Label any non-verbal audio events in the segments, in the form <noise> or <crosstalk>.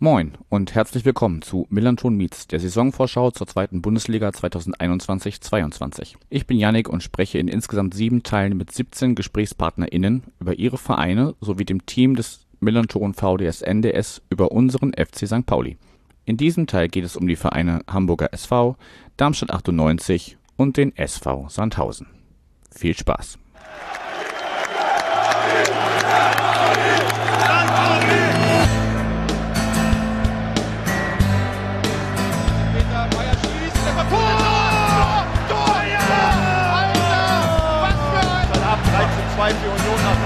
Moin und herzlich willkommen zu Millanton Meets, der Saisonvorschau zur zweiten Bundesliga 2021-22. Ich bin Yannick und spreche in insgesamt sieben Teilen mit 17 GesprächspartnerInnen über ihre Vereine sowie dem Team des Millanton VDS NDS über unseren FC St. Pauli. In diesem Teil geht es um die Vereine Hamburger SV, Darmstadt 98 und den SV Sandhausen. Viel Spaß!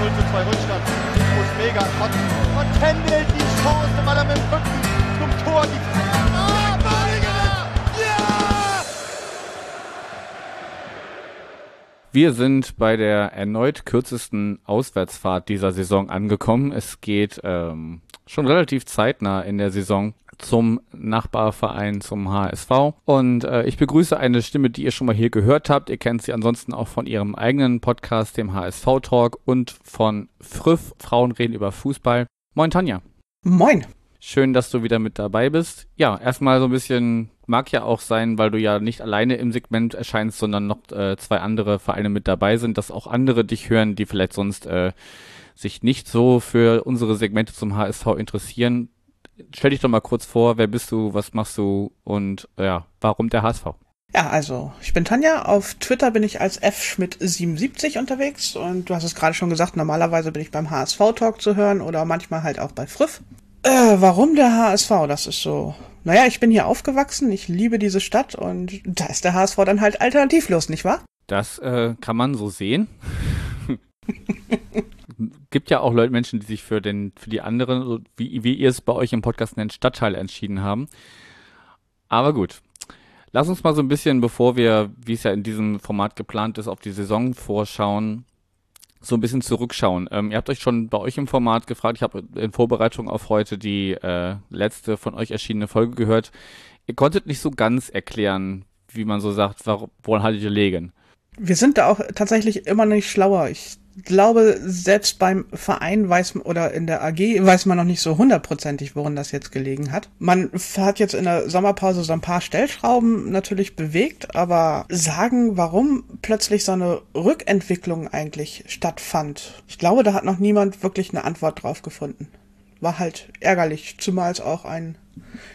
0 zu 2 Rückstand. Muss mega und, und händelt die Chance, weil er mit dem Rücken zum Tor die Wir sind bei der erneut kürzesten Auswärtsfahrt dieser Saison angekommen. Es geht ähm, schon relativ zeitnah in der Saison zum Nachbarverein, zum HSV. Und äh, ich begrüße eine Stimme, die ihr schon mal hier gehört habt. Ihr kennt sie ansonsten auch von ihrem eigenen Podcast, dem HSV Talk und von Früff, Frauen reden über Fußball. Moin Tanja. Moin. Schön, dass du wieder mit dabei bist. Ja, erstmal so ein bisschen, mag ja auch sein, weil du ja nicht alleine im Segment erscheinst, sondern noch äh, zwei andere Vereine mit dabei sind, dass auch andere dich hören, die vielleicht sonst äh, sich nicht so für unsere Segmente zum HSV interessieren stell dich doch mal kurz vor, wer bist du, was machst du und ja, warum der HSV? Ja, also ich bin Tanja. Auf Twitter bin ich als fschmidt77 unterwegs und du hast es gerade schon gesagt, normalerweise bin ich beim HSV-Talk zu hören oder manchmal halt auch bei Friff. Äh, warum der HSV? Das ist so. Naja, ich bin hier aufgewachsen, ich liebe diese Stadt und da ist der HSV dann halt alternativlos, nicht wahr? Das äh, kann man so sehen. <laughs> gibt ja auch Leute, Menschen, die sich für den, für die anderen, wie, wie ihr es bei euch im Podcast nennt, Stadtteil entschieden haben. Aber gut. Lass uns mal so ein bisschen, bevor wir, wie es ja in diesem Format geplant ist, auf die Saison vorschauen, so ein bisschen zurückschauen. Ähm, ihr habt euch schon bei euch im Format gefragt, ich habe in Vorbereitung auf heute die äh, letzte von euch erschienene Folge gehört. Ihr konntet nicht so ganz erklären, wie man so sagt, woran haltet ihr legen? Wir sind da auch tatsächlich immer nicht schlauer. Ich glaube, selbst beim Verein weiß man, oder in der AG weiß man noch nicht so hundertprozentig, worin das jetzt gelegen hat. Man hat jetzt in der Sommerpause so ein paar Stellschrauben natürlich bewegt, aber sagen, warum plötzlich so eine Rückentwicklung eigentlich stattfand, ich glaube, da hat noch niemand wirklich eine Antwort drauf gefunden. War halt ärgerlich, zumal es auch ein,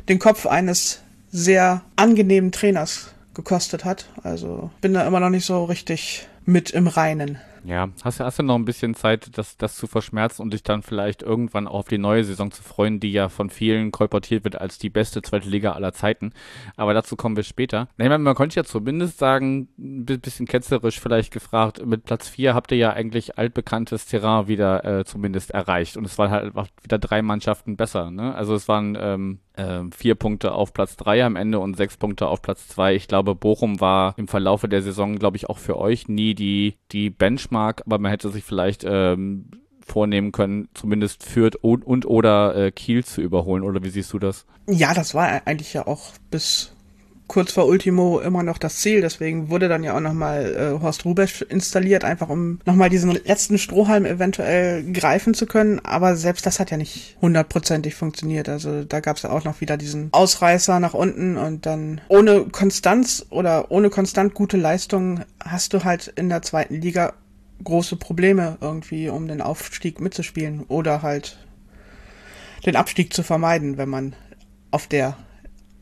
den Kopf eines sehr angenehmen Trainers gekostet hat. Also bin da immer noch nicht so richtig mit im Reinen. Ja, hast, hast du noch ein bisschen Zeit, das, das zu verschmerzen und dich dann vielleicht irgendwann auch auf die neue Saison zu freuen, die ja von vielen kolportiert wird als die beste zweite Liga aller Zeiten. Aber dazu kommen wir später. Ich meine, man könnte ja zumindest sagen, ein bisschen ketzerisch vielleicht gefragt, mit Platz 4 habt ihr ja eigentlich altbekanntes Terrain wieder äh, zumindest erreicht. Und es waren halt wieder drei Mannschaften besser. Ne? Also es waren ähm, äh, vier Punkte auf Platz 3 am Ende und sechs Punkte auf Platz 2. Ich glaube, Bochum war im Verlaufe der Saison, glaube ich, auch für euch nie die, die Benchmark, aber man hätte sich vielleicht ähm, vornehmen können, zumindest Fürth und, und oder äh, Kiel zu überholen. Oder wie siehst du das? Ja, das war eigentlich ja auch bis kurz vor Ultimo immer noch das Ziel. Deswegen wurde dann ja auch nochmal äh, Horst Rubesch installiert, einfach um nochmal diesen letzten Strohhalm eventuell greifen zu können. Aber selbst das hat ja nicht hundertprozentig funktioniert. Also da gab es ja auch noch wieder diesen Ausreißer nach unten und dann ohne Konstanz oder ohne konstant gute Leistung hast du halt in der zweiten Liga große Probleme irgendwie, um den Aufstieg mitzuspielen oder halt den Abstieg zu vermeiden, wenn man auf der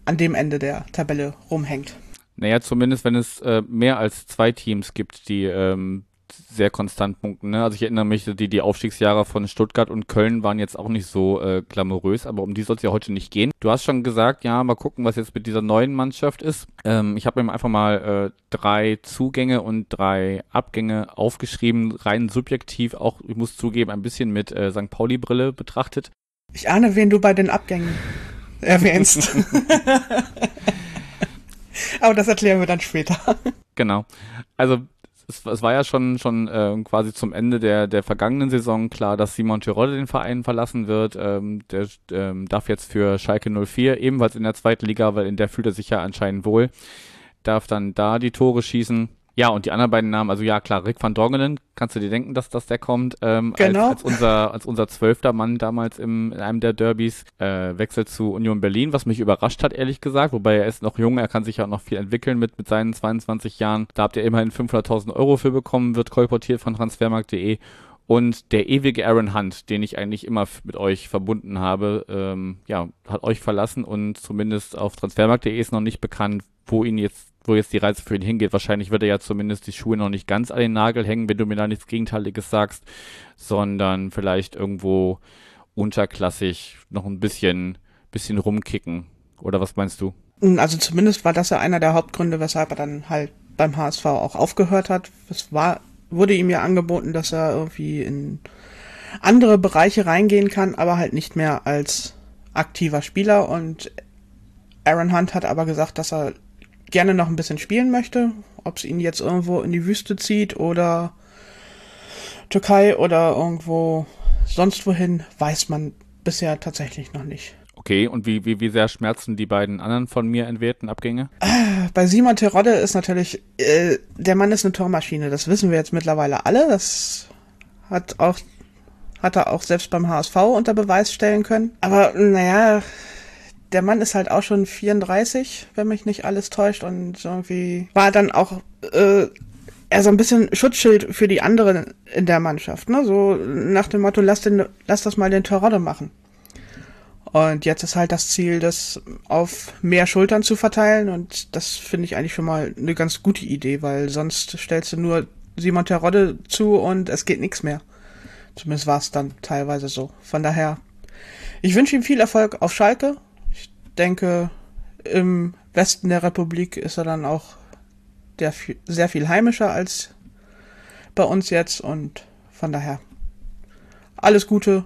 an dem Ende der Tabelle rumhängt. Naja, zumindest wenn es äh, mehr als zwei Teams gibt, die ähm, sehr konstant punkten. Ne? Also ich erinnere mich, die, die Aufstiegsjahre von Stuttgart und Köln waren jetzt auch nicht so äh, glamourös, aber um die soll es ja heute nicht gehen. Du hast schon gesagt, ja, mal gucken, was jetzt mit dieser neuen Mannschaft ist. Ähm, ich habe mir einfach mal äh, drei Zugänge und drei Abgänge aufgeschrieben, rein subjektiv, auch, ich muss zugeben, ein bisschen mit äh, St. Pauli-Brille betrachtet. Ich ahne, wen du bei den Abgängen erwähnst. <laughs> Aber das erklären wir dann später. Genau. Also es, es war ja schon schon äh, quasi zum Ende der der vergangenen Saison klar, dass Simon Terodde den Verein verlassen wird. Ähm, der ähm, darf jetzt für Schalke 04 ebenfalls in der zweiten Liga, weil in der fühlt er sich ja anscheinend wohl, darf dann da die Tore schießen. Ja, und die anderen beiden Namen, also ja klar, Rick van Dongelen, kannst du dir denken, dass das der kommt, ähm, Genau. als, als unser als unser zwölfter Mann damals im, in einem der Derbys, äh, wechselt zu Union Berlin, was mich überrascht hat, ehrlich gesagt, wobei er ist noch jung, er kann sich ja auch noch viel entwickeln mit, mit seinen 22 Jahren. Da habt ihr immerhin 500.000 Euro für bekommen, wird kolportiert von transfermarkt.de. Und der ewige Aaron Hunt, den ich eigentlich immer mit euch verbunden habe, ähm, ja, hat euch verlassen und zumindest auf transfermarkt.de ist noch nicht bekannt, wo ihn jetzt, wo jetzt die Reise für ihn hingeht. Wahrscheinlich wird er ja zumindest die Schuhe noch nicht ganz an den Nagel hängen, wenn du mir da nichts Gegenteiliges sagst, sondern vielleicht irgendwo unterklassig noch ein bisschen, bisschen rumkicken. Oder was meinst du? Also zumindest war das ja einer der Hauptgründe, weshalb er dann halt beim HSV auch aufgehört hat. Es war, wurde ihm ja angeboten, dass er irgendwie in andere Bereiche reingehen kann, aber halt nicht mehr als aktiver Spieler. Und Aaron Hunt hat aber gesagt, dass er gerne noch ein bisschen spielen möchte. Ob es ihn jetzt irgendwo in die Wüste zieht oder Türkei oder irgendwo sonst wohin, weiß man bisher tatsächlich noch nicht. Okay, und wie, wie, wie sehr schmerzen die beiden anderen von mir entwehrten Abgänge? Bei Simon Terodde ist natürlich, äh, der Mann ist eine Tormaschine, das wissen wir jetzt mittlerweile alle. Das hat auch, hat er auch selbst beim HSV unter Beweis stellen können. Aber naja, der Mann ist halt auch schon 34, wenn mich nicht alles täuscht, und irgendwie war dann auch äh, er so ein bisschen Schutzschild für die anderen in der Mannschaft, ne? So nach dem Motto, lass, den, lass das mal den Terodde machen. Und jetzt ist halt das Ziel, das auf mehr Schultern zu verteilen. Und das finde ich eigentlich schon mal eine ganz gute Idee, weil sonst stellst du nur Simon Terodde zu und es geht nichts mehr. Zumindest war es dann teilweise so. Von daher, ich wünsche ihm viel Erfolg auf Schalke. Denke, im Westen der Republik ist er dann auch viel, sehr viel heimischer als bei uns jetzt. Und von daher, alles Gute,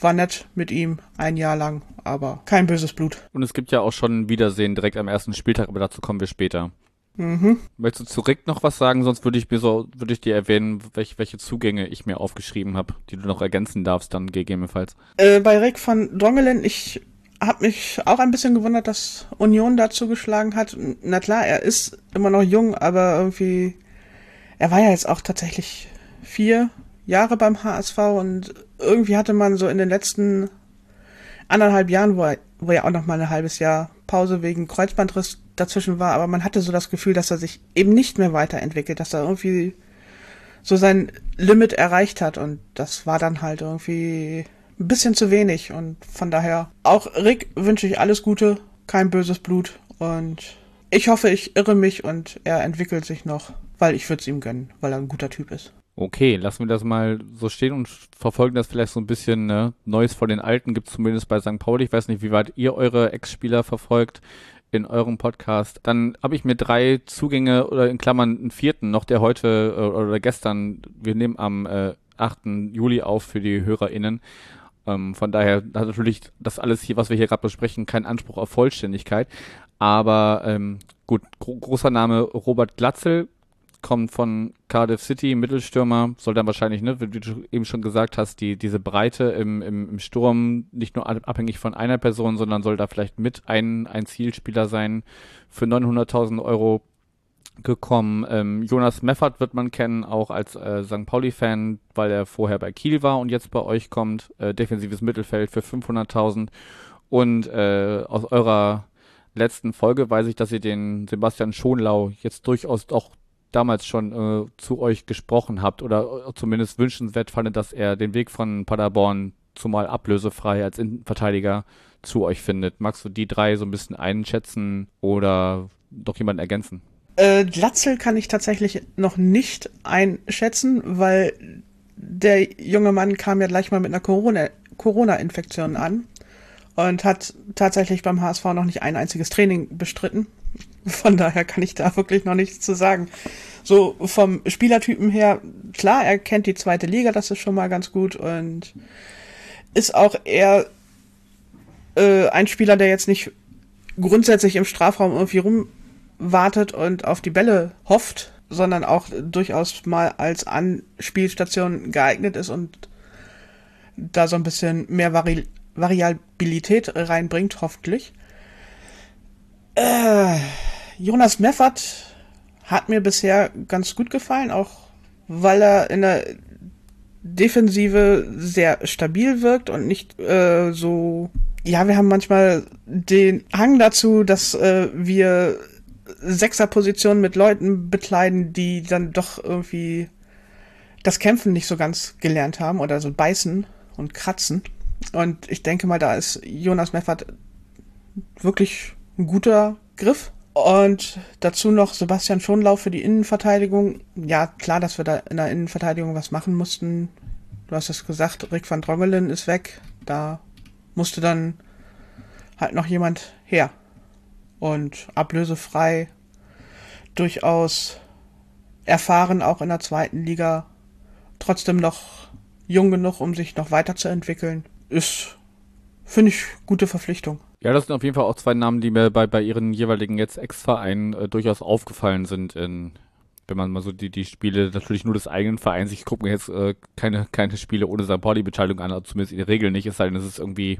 war nett mit ihm ein Jahr lang, aber kein böses Blut. Und es gibt ja auch schon ein Wiedersehen direkt am ersten Spieltag, aber dazu kommen wir später. Mhm. Möchtest du zu Rick noch was sagen? Sonst würde ich mir so, würde ich dir erwähnen, welche, welche Zugänge ich mir aufgeschrieben habe, die du noch ergänzen darfst, dann gegebenenfalls. Äh, bei Rick von Drongelen, ich habe mich auch ein bisschen gewundert, dass Union dazu geschlagen hat. Na klar, er ist immer noch jung, aber irgendwie, er war ja jetzt auch tatsächlich vier Jahre beim HSV und irgendwie hatte man so in den letzten anderthalb Jahren, wo er, wo ja auch noch mal ein halbes Jahr Pause wegen Kreuzbandriss dazwischen war, aber man hatte so das Gefühl, dass er sich eben nicht mehr weiterentwickelt, dass er irgendwie so sein Limit erreicht hat und das war dann halt irgendwie ein bisschen zu wenig und von daher auch Rick wünsche ich alles Gute, kein böses Blut und ich hoffe, ich irre mich und er entwickelt sich noch, weil ich würde es ihm gönnen, weil er ein guter Typ ist. Okay, lassen wir das mal so stehen und verfolgen das vielleicht so ein bisschen ne? Neues von den Alten gibt es zumindest bei St. Pauli. Ich weiß nicht, wie weit ihr eure Ex-Spieler verfolgt in eurem Podcast. Dann habe ich mir drei Zugänge oder in Klammern einen vierten, noch der heute äh, oder gestern, wir nehmen am äh, 8. Juli auf für die HörerInnen. Ähm, von daher hat natürlich das alles hier, was wir hier gerade besprechen, keinen Anspruch auf Vollständigkeit. Aber ähm, gut, gro großer Name Robert Glatzel, kommt von Cardiff City, Mittelstürmer, soll dann wahrscheinlich, ne, wie du eben schon gesagt hast, die, diese Breite im, im, im Sturm nicht nur abhängig von einer Person, sondern soll da vielleicht mit ein, ein Zielspieler sein für 900.000 Euro gekommen. Ähm, Jonas Meffert wird man kennen, auch als äh, St. Pauli-Fan, weil er vorher bei Kiel war und jetzt bei euch kommt. Äh, defensives Mittelfeld für 500.000. Und äh, aus eurer letzten Folge weiß ich, dass ihr den Sebastian Schonlau jetzt durchaus auch damals schon äh, zu euch gesprochen habt oder zumindest wünschenswert fandet, dass er den Weg von Paderborn zumal ablösefrei als Innenverteidiger zu euch findet. Magst du die drei so ein bisschen einschätzen oder doch jemanden ergänzen? Äh, Glatzel kann ich tatsächlich noch nicht einschätzen, weil der junge Mann kam ja gleich mal mit einer Corona- Corona-Infektion an und hat tatsächlich beim HSV noch nicht ein einziges Training bestritten. Von daher kann ich da wirklich noch nichts zu sagen. So vom Spielertypen her, klar, er kennt die zweite Liga, das ist schon mal ganz gut und ist auch eher äh, ein Spieler, der jetzt nicht grundsätzlich im Strafraum irgendwie rumwartet und auf die Bälle hofft, sondern auch durchaus mal als Anspielstation geeignet ist und da so ein bisschen mehr Vari Variabilität reinbringt, hoffentlich. Äh, Jonas Meffert hat mir bisher ganz gut gefallen, auch weil er in der Defensive sehr stabil wirkt und nicht äh, so. Ja, wir haben manchmal den Hang dazu, dass äh, wir Sechserpositionen mit Leuten bekleiden, die dann doch irgendwie das Kämpfen nicht so ganz gelernt haben oder so beißen und kratzen. Und ich denke mal, da ist Jonas Meffert wirklich ein guter Griff. Und dazu noch Sebastian Schonlauf für die Innenverteidigung. Ja, klar, dass wir da in der Innenverteidigung was machen mussten. Du hast es gesagt, Rick van Drongelen ist weg. Da musste dann halt noch jemand her. Und ablösefrei durchaus erfahren, auch in der zweiten Liga. Trotzdem noch jung genug, um sich noch weiterzuentwickeln. Ist, finde ich, gute Verpflichtung. Ja, das sind auf jeden Fall auch zwei Namen, die mir bei, bei ihren jeweiligen jetzt Ex-Vereinen äh, durchaus aufgefallen sind, in, wenn man mal so die, die Spiele natürlich nur des eigenen Vereins, ich gucke mir jetzt äh, keine, keine Spiele ohne St. Pauli-Beteiligung an, zumindest in der Regel nicht, es sei denn, es ist irgendwie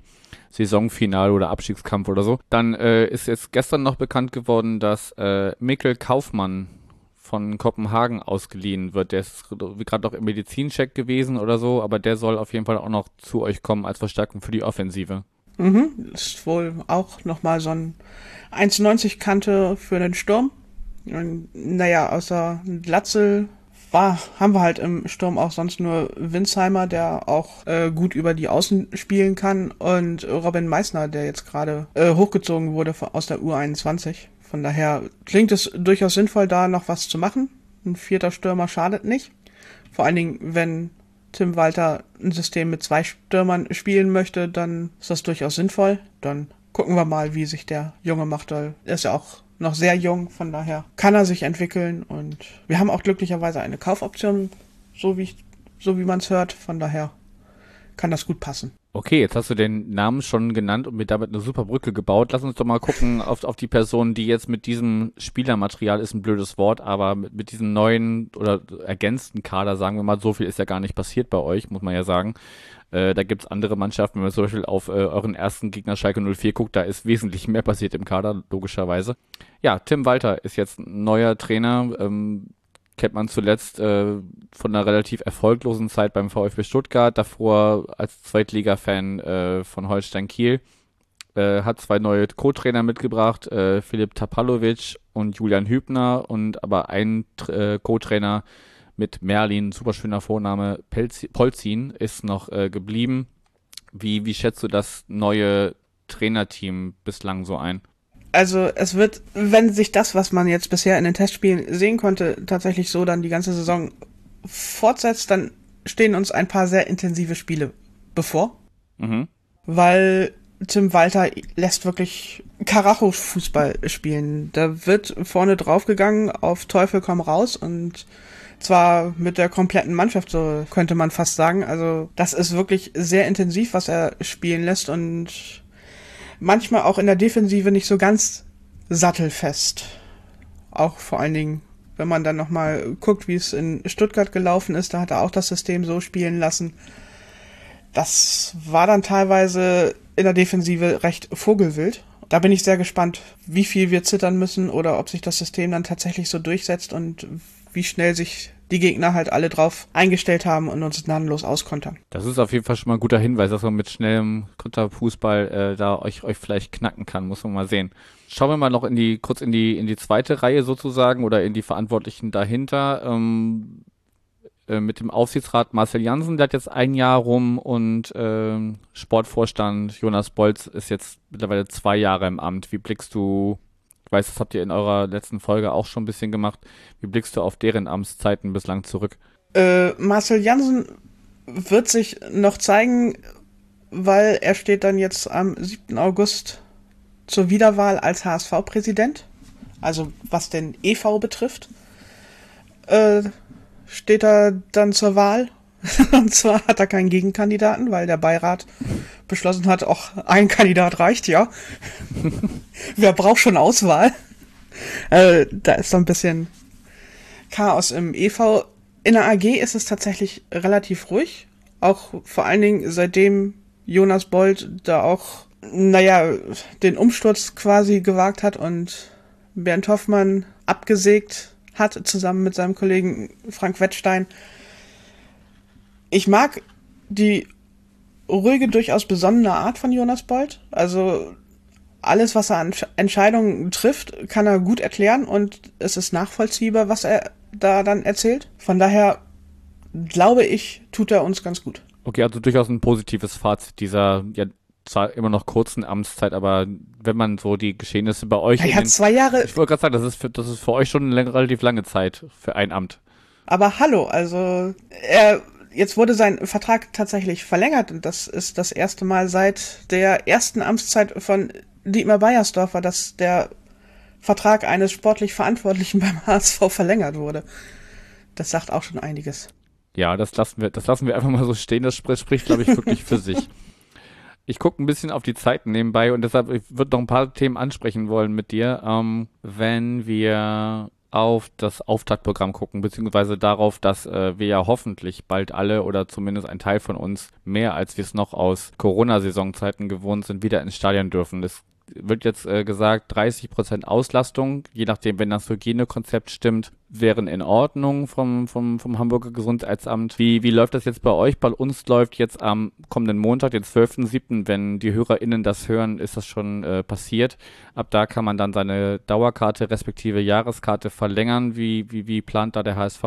Saisonfinale oder Abstiegskampf oder so. Dann äh, ist jetzt gestern noch bekannt geworden, dass äh, Mikkel Kaufmann von Kopenhagen ausgeliehen wird. Der ist gerade noch im Medizincheck gewesen oder so, aber der soll auf jeden Fall auch noch zu euch kommen als Verstärkung für die Offensive. Mhm, ist wohl auch nochmal so ein 1,90 Kante für den Sturm. Naja, außer Glatzel war, haben wir halt im Sturm auch sonst nur Winsheimer, der auch äh, gut über die Außen spielen kann und Robin Meissner, der jetzt gerade äh, hochgezogen wurde aus der U21. Von daher klingt es durchaus sinnvoll, da noch was zu machen. Ein vierter Stürmer schadet nicht. Vor allen Dingen, wenn Tim Walter ein System mit zwei Stürmern spielen möchte, dann ist das durchaus sinnvoll. Dann gucken wir mal, wie sich der Junge macht. Er ist ja auch noch sehr jung, von daher kann er sich entwickeln und wir haben auch glücklicherweise eine Kaufoption, so wie so wie man es hört. Von daher kann das gut passen. Okay, jetzt hast du den Namen schon genannt und mir damit eine super Brücke gebaut. Lass uns doch mal gucken auf, auf die Person, die jetzt mit diesem Spielermaterial ist ein blödes Wort, aber mit, mit diesem neuen oder ergänzten Kader, sagen wir mal, so viel ist ja gar nicht passiert bei euch, muss man ja sagen. Äh, da gibt's andere Mannschaften, wenn man zum Beispiel auf äh, euren ersten Gegner Schalke 04 guckt, da ist wesentlich mehr passiert im Kader, logischerweise. Ja, Tim Walter ist jetzt neuer Trainer. Ähm, kennt man zuletzt äh, von einer relativ erfolglosen Zeit beim VfB Stuttgart, davor als Zweitliga-Fan äh, von Holstein Kiel. Äh, hat zwei neue Co-Trainer mitgebracht, äh, Philipp Tapalovic und Julian Hübner und aber ein äh, Co-Trainer mit Merlin, super schöner Vorname, Pelzi Polzin, ist noch äh, geblieben. Wie, wie schätzt du das neue Trainerteam bislang so ein? Also es wird, wenn sich das, was man jetzt bisher in den Testspielen sehen konnte, tatsächlich so dann die ganze Saison fortsetzt, dann stehen uns ein paar sehr intensive Spiele bevor. Mhm. Weil Tim Walter lässt wirklich Karacho-Fußball spielen. Da wird vorne draufgegangen auf Teufel komm raus und zwar mit der kompletten Mannschaft, so könnte man fast sagen. Also das ist wirklich sehr intensiv, was er spielen lässt und manchmal auch in der Defensive nicht so ganz sattelfest. Auch vor allen Dingen, wenn man dann nochmal guckt, wie es in Stuttgart gelaufen ist, da hat er auch das System so spielen lassen. Das war dann teilweise in der Defensive recht vogelwild. Da bin ich sehr gespannt, wie viel wir zittern müssen oder ob sich das System dann tatsächlich so durchsetzt und wie schnell sich die Gegner halt alle drauf eingestellt haben und uns gnadenlos auskontern. Das ist auf jeden Fall schon mal ein guter Hinweis, dass man mit schnellem Konterfußball äh, da euch, euch vielleicht knacken kann, muss man mal sehen. Schauen wir mal noch in die, kurz in die, in die zweite Reihe sozusagen oder in die Verantwortlichen dahinter. Ähm, äh, mit dem Aufsichtsrat Marcel Jansen, der hat jetzt ein Jahr rum und äh, Sportvorstand Jonas Bolz ist jetzt mittlerweile zwei Jahre im Amt. Wie blickst du ich weiß, das habt ihr in eurer letzten Folge auch schon ein bisschen gemacht. Wie blickst du auf deren Amtszeiten bislang zurück? Äh, Marcel Janssen wird sich noch zeigen, weil er steht dann jetzt am 7. August zur Wiederwahl als HSV-Präsident. Also was den EV betrifft, äh, steht er dann zur Wahl. <laughs> Und zwar hat er keinen Gegenkandidaten, weil der Beirat beschlossen hat, auch ein Kandidat reicht, ja. <laughs> Wer braucht schon Auswahl? Äh, da ist so ein bisschen Chaos im EV. In der AG ist es tatsächlich relativ ruhig. Auch vor allen Dingen seitdem Jonas Bold da auch, naja, den Umsturz quasi gewagt hat und Bernd Hoffmann abgesägt hat, zusammen mit seinem Kollegen Frank Wettstein. Ich mag die ruhige, durchaus besonnene Art von Jonas Bold. Also alles, was er an Entscheidungen trifft, kann er gut erklären und es ist nachvollziehbar, was er da dann erzählt. Von daher glaube ich, tut er uns ganz gut. Okay, also durchaus ein positives Fazit dieser ja zwar immer noch kurzen Amtszeit, aber wenn man so die Geschehnisse bei euch. Hat zwei Jahre. Ich wollte gerade sagen, das ist, für, das ist für euch schon eine relativ lange Zeit für ein Amt. Aber hallo, also er jetzt wurde sein Vertrag tatsächlich verlängert und das ist das erste Mal seit der ersten Amtszeit von Dietmar Beiersdorfer, dass der Vertrag eines sportlich Verantwortlichen <laughs> beim HSV verlängert wurde. Das sagt auch schon einiges. Ja, das lassen wir, das lassen wir einfach mal so stehen. Das spricht, spricht glaube ich, wirklich für sich. <laughs> Ich gucke ein bisschen auf die Zeiten nebenbei und deshalb ich würde noch ein paar Themen ansprechen wollen mit dir. Ähm, wenn wir auf das Auftaktprogramm gucken, beziehungsweise darauf, dass äh, wir ja hoffentlich bald alle oder zumindest ein Teil von uns mehr als wir es noch aus Corona-Saisonzeiten gewohnt sind, wieder ins Stadion dürfen. Es wird jetzt äh, gesagt, 30 Prozent Auslastung, je nachdem, wenn das Hygienekonzept stimmt, wären in Ordnung vom, vom, vom Hamburger Gesundheitsamt. Wie, wie läuft das jetzt bei euch? Bei uns läuft jetzt am kommenden Montag, den 12.07., wenn die HörerInnen das hören, ist das schon äh, passiert. Ab da kann man dann seine Dauerkarte respektive Jahreskarte verlängern. Wie, wie, wie plant da der HSV?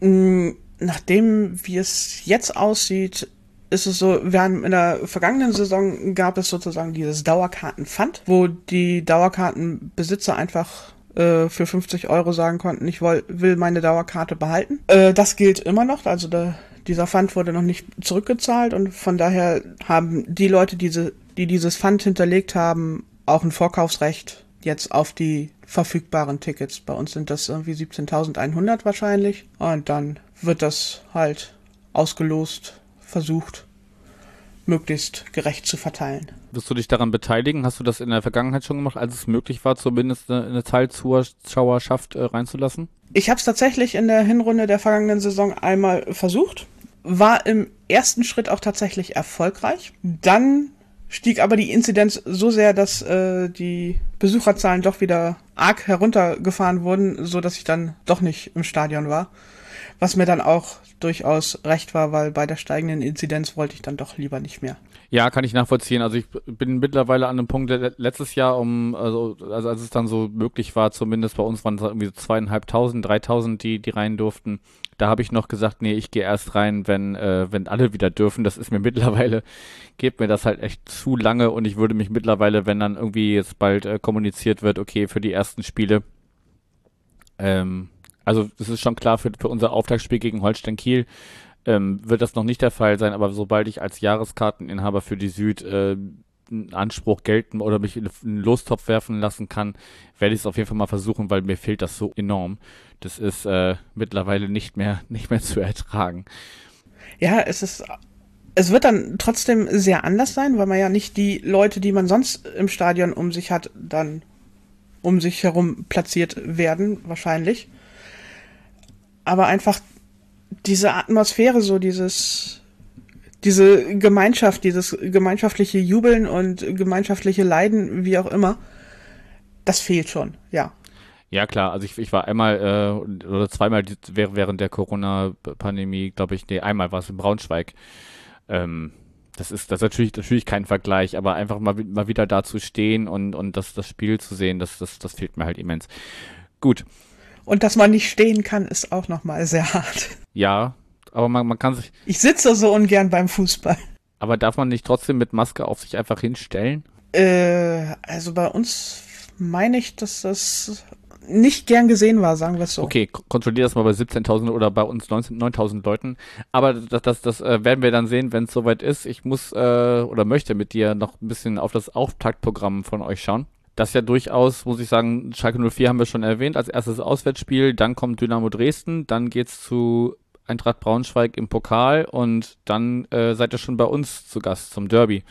Mm, nachdem, wie es jetzt aussieht, ist es so, haben in der vergangenen Saison gab es sozusagen dieses Dauerkartenpfand, wo die Dauerkartenbesitzer einfach äh, für 50 Euro sagen konnten, ich will, will meine Dauerkarte behalten. Äh, das gilt immer noch, also der, dieser Pfand wurde noch nicht zurückgezahlt und von daher haben die Leute, diese, die dieses Pfand hinterlegt haben, auch ein Vorkaufsrecht jetzt auf die verfügbaren Tickets. Bei uns sind das irgendwie 17.100 wahrscheinlich und dann wird das halt ausgelost versucht, möglichst gerecht zu verteilen. Wirst du dich daran beteiligen? Hast du das in der Vergangenheit schon gemacht, als es möglich war, zumindest eine, eine Teilzuschauerschaft äh, reinzulassen? Ich habe es tatsächlich in der Hinrunde der vergangenen Saison einmal versucht, war im ersten Schritt auch tatsächlich erfolgreich. Dann stieg aber die Inzidenz so sehr, dass äh, die Besucherzahlen doch wieder arg heruntergefahren wurden, so dass ich dann doch nicht im Stadion war. Was mir dann auch durchaus recht war, weil bei der steigenden Inzidenz wollte ich dann doch lieber nicht mehr. Ja, kann ich nachvollziehen. Also ich bin mittlerweile an einem Punkt, letztes Jahr um, also, also als es dann so möglich war, zumindest bei uns waren es irgendwie so zweieinhalbtausend, dreitausend, die, die rein durften. Da habe ich noch gesagt, nee, ich gehe erst rein, wenn, äh, wenn alle wieder dürfen. Das ist mir <laughs> mittlerweile, geht mir das halt echt zu lange und ich würde mich mittlerweile, wenn dann irgendwie jetzt bald äh, kommuniziert wird, okay, für die ersten Spiele, ähm, also es ist schon klar, für, für unser Auftaktspiel gegen Holstein Kiel ähm, wird das noch nicht der Fall sein, aber sobald ich als Jahreskarteninhaber für die Süd äh, einen Anspruch gelten oder mich in einen Lostopf werfen lassen kann, werde ich es auf jeden Fall mal versuchen, weil mir fehlt das so enorm. Das ist äh, mittlerweile nicht mehr, <laughs> nicht mehr zu ertragen. Ja, es ist es wird dann trotzdem sehr anders sein, weil man ja nicht die Leute, die man sonst im Stadion um sich hat, dann um sich herum platziert werden, wahrscheinlich aber einfach diese Atmosphäre, so dieses, diese Gemeinschaft, dieses gemeinschaftliche Jubeln und gemeinschaftliche Leiden, wie auch immer, das fehlt schon, ja. Ja, klar. Also ich, ich war einmal äh, oder zweimal während der Corona-Pandemie, glaube ich, nee, einmal war es in Braunschweig. Ähm, das ist das ist natürlich, natürlich kein Vergleich, aber einfach mal, mal wieder da zu stehen und, und das, das Spiel zu sehen, das, das, das fehlt mir halt immens. Gut. Und dass man nicht stehen kann, ist auch nochmal sehr hart. Ja, aber man, man kann sich. Ich sitze so ungern beim Fußball. Aber darf man nicht trotzdem mit Maske auf sich einfach hinstellen? Äh, also bei uns meine ich, dass das nicht gern gesehen war, sagen wir es so. Okay, kontrollier das mal bei 17.000 oder bei uns 9.000 Leuten. Aber das, das, das äh, werden wir dann sehen, wenn es soweit ist. Ich muss äh, oder möchte mit dir noch ein bisschen auf das Auftaktprogramm von euch schauen das ja durchaus, muss ich sagen, Schalke 04 haben wir schon erwähnt, als erstes Auswärtsspiel, dann kommt Dynamo Dresden, dann geht's zu Eintracht Braunschweig im Pokal und dann äh, seid ihr schon bei uns zu Gast zum Derby.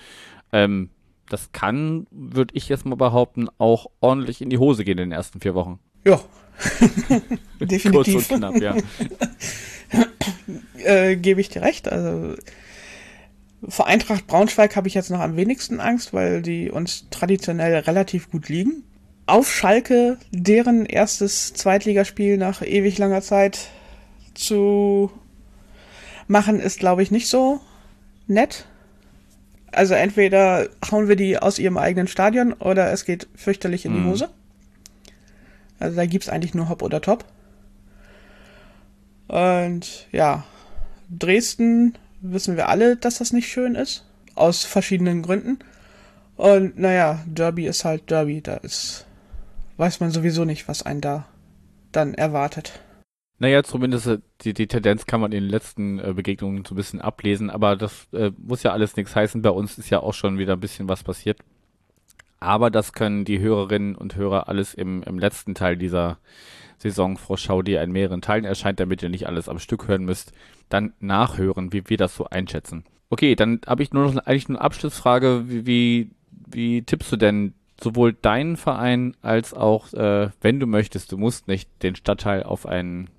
Ähm, das kann, würde ich jetzt mal behaupten, auch ordentlich in die Hose gehen in den ersten vier Wochen. Ja, definitiv. <laughs> Kurz und knapp, ja. <laughs> äh, Gebe ich dir recht. Also vor Eintracht Braunschweig habe ich jetzt noch am wenigsten Angst, weil die uns traditionell relativ gut liegen. auf Schalke deren erstes Zweitligaspiel nach ewig langer Zeit zu machen, ist, glaube ich, nicht so nett. Also entweder hauen wir die aus ihrem eigenen Stadion oder es geht fürchterlich in die Hose. Also da gibt's eigentlich nur Hop oder Top. Und ja, Dresden wissen wir alle, dass das nicht schön ist. Aus verschiedenen Gründen. Und naja, Derby ist halt Derby. Da ist, weiß man sowieso nicht, was einen da dann erwartet. Naja, zumindest äh, die, die Tendenz kann man in den letzten äh, Begegnungen so ein bisschen ablesen, aber das äh, muss ja alles nichts heißen. Bei uns ist ja auch schon wieder ein bisschen was passiert. Aber das können die Hörerinnen und Hörer alles im, im letzten Teil dieser Saisonvorschau, die in mehreren Teilen erscheint, damit ihr nicht alles am Stück hören müsst, dann nachhören, wie wir das so einschätzen. Okay, dann habe ich nur noch eigentlich eine Abschlussfrage. Wie, wie, wie tippst du denn sowohl deinen Verein als auch, äh, wenn du möchtest, du musst nicht den Stadtteil auf einen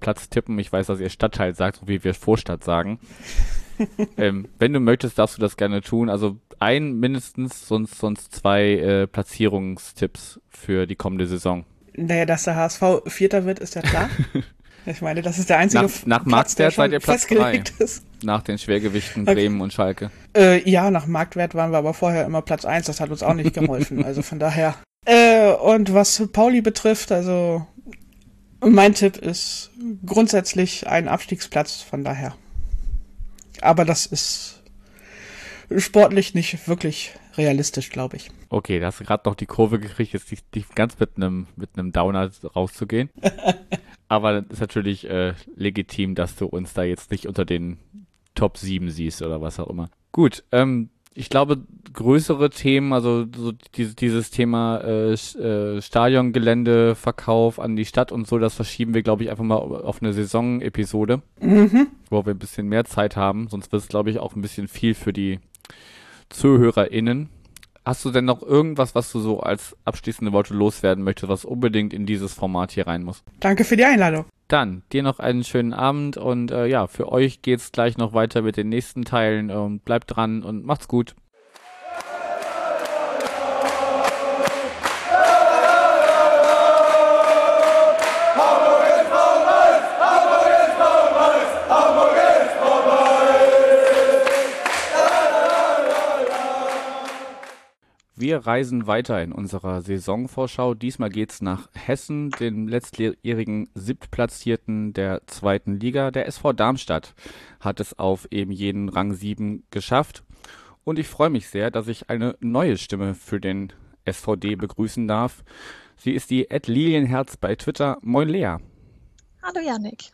Platz tippen. Ich weiß, dass ihr Stadtteil sagt, so wie wir Vorstadt sagen. <laughs> ähm, wenn du möchtest, darfst du das gerne tun. Also ein mindestens, sonst, sonst zwei äh, Platzierungstipps für die kommende Saison. Naja, dass der HSV Vierter wird, ist ja klar. <laughs> ich meine, das ist der einzige Nach, nach Platz, der Marktwert seid schon ihr Platz drei. festgelegt ist. Nach den Schwergewichten Okay. Bremen und Schalke. Äh, ja, nach Marktwert waren wir aber vorher immer Platz eins. Das hat uns auch nicht geholfen. also von daher. Äh, und was Pauli betrifft, also mein Tipp ist grundsätzlich ein Abstiegsplatz, von daher. Aber das ist sportlich nicht wirklich realistisch, glaube ich. Okay, da hast du gerade noch die Kurve gekriegt, jetzt nicht, nicht ganz mit einem mit einem Downer rauszugehen. <laughs> Aber das ist natürlich äh, legitim, dass du uns da jetzt nicht unter den Top 7 siehst oder was auch immer. Gut, ähm, ich glaube, größere Themen, also so dieses, dieses Thema äh, äh, Stadiongelände, Verkauf an die Stadt und so, das verschieben wir, glaube ich, einfach mal auf eine Saisonepisode, wo wir ein bisschen mehr Zeit haben. Sonst wird es, glaube ich, auch ein bisschen viel für die ZuhörerInnen. Hast du denn noch irgendwas, was du so als abschließende Worte loswerden möchtest, was unbedingt in dieses Format hier rein muss? Danke für die Einladung. Dann dir noch einen schönen Abend und äh, ja, für euch geht's gleich noch weiter mit den nächsten Teilen. Ähm, bleibt dran und macht's gut. Wir reisen weiter in unserer Saisonvorschau. Diesmal geht's nach Hessen, dem letztjährigen Siebtplatzierten der zweiten Liga. Der SV Darmstadt hat es auf eben jeden Rang 7 geschafft. Und ich freue mich sehr, dass ich eine neue Stimme für den SVD begrüßen darf. Sie ist die Ed Lilienherz bei Twitter. Moin Lea. Hallo Yannick.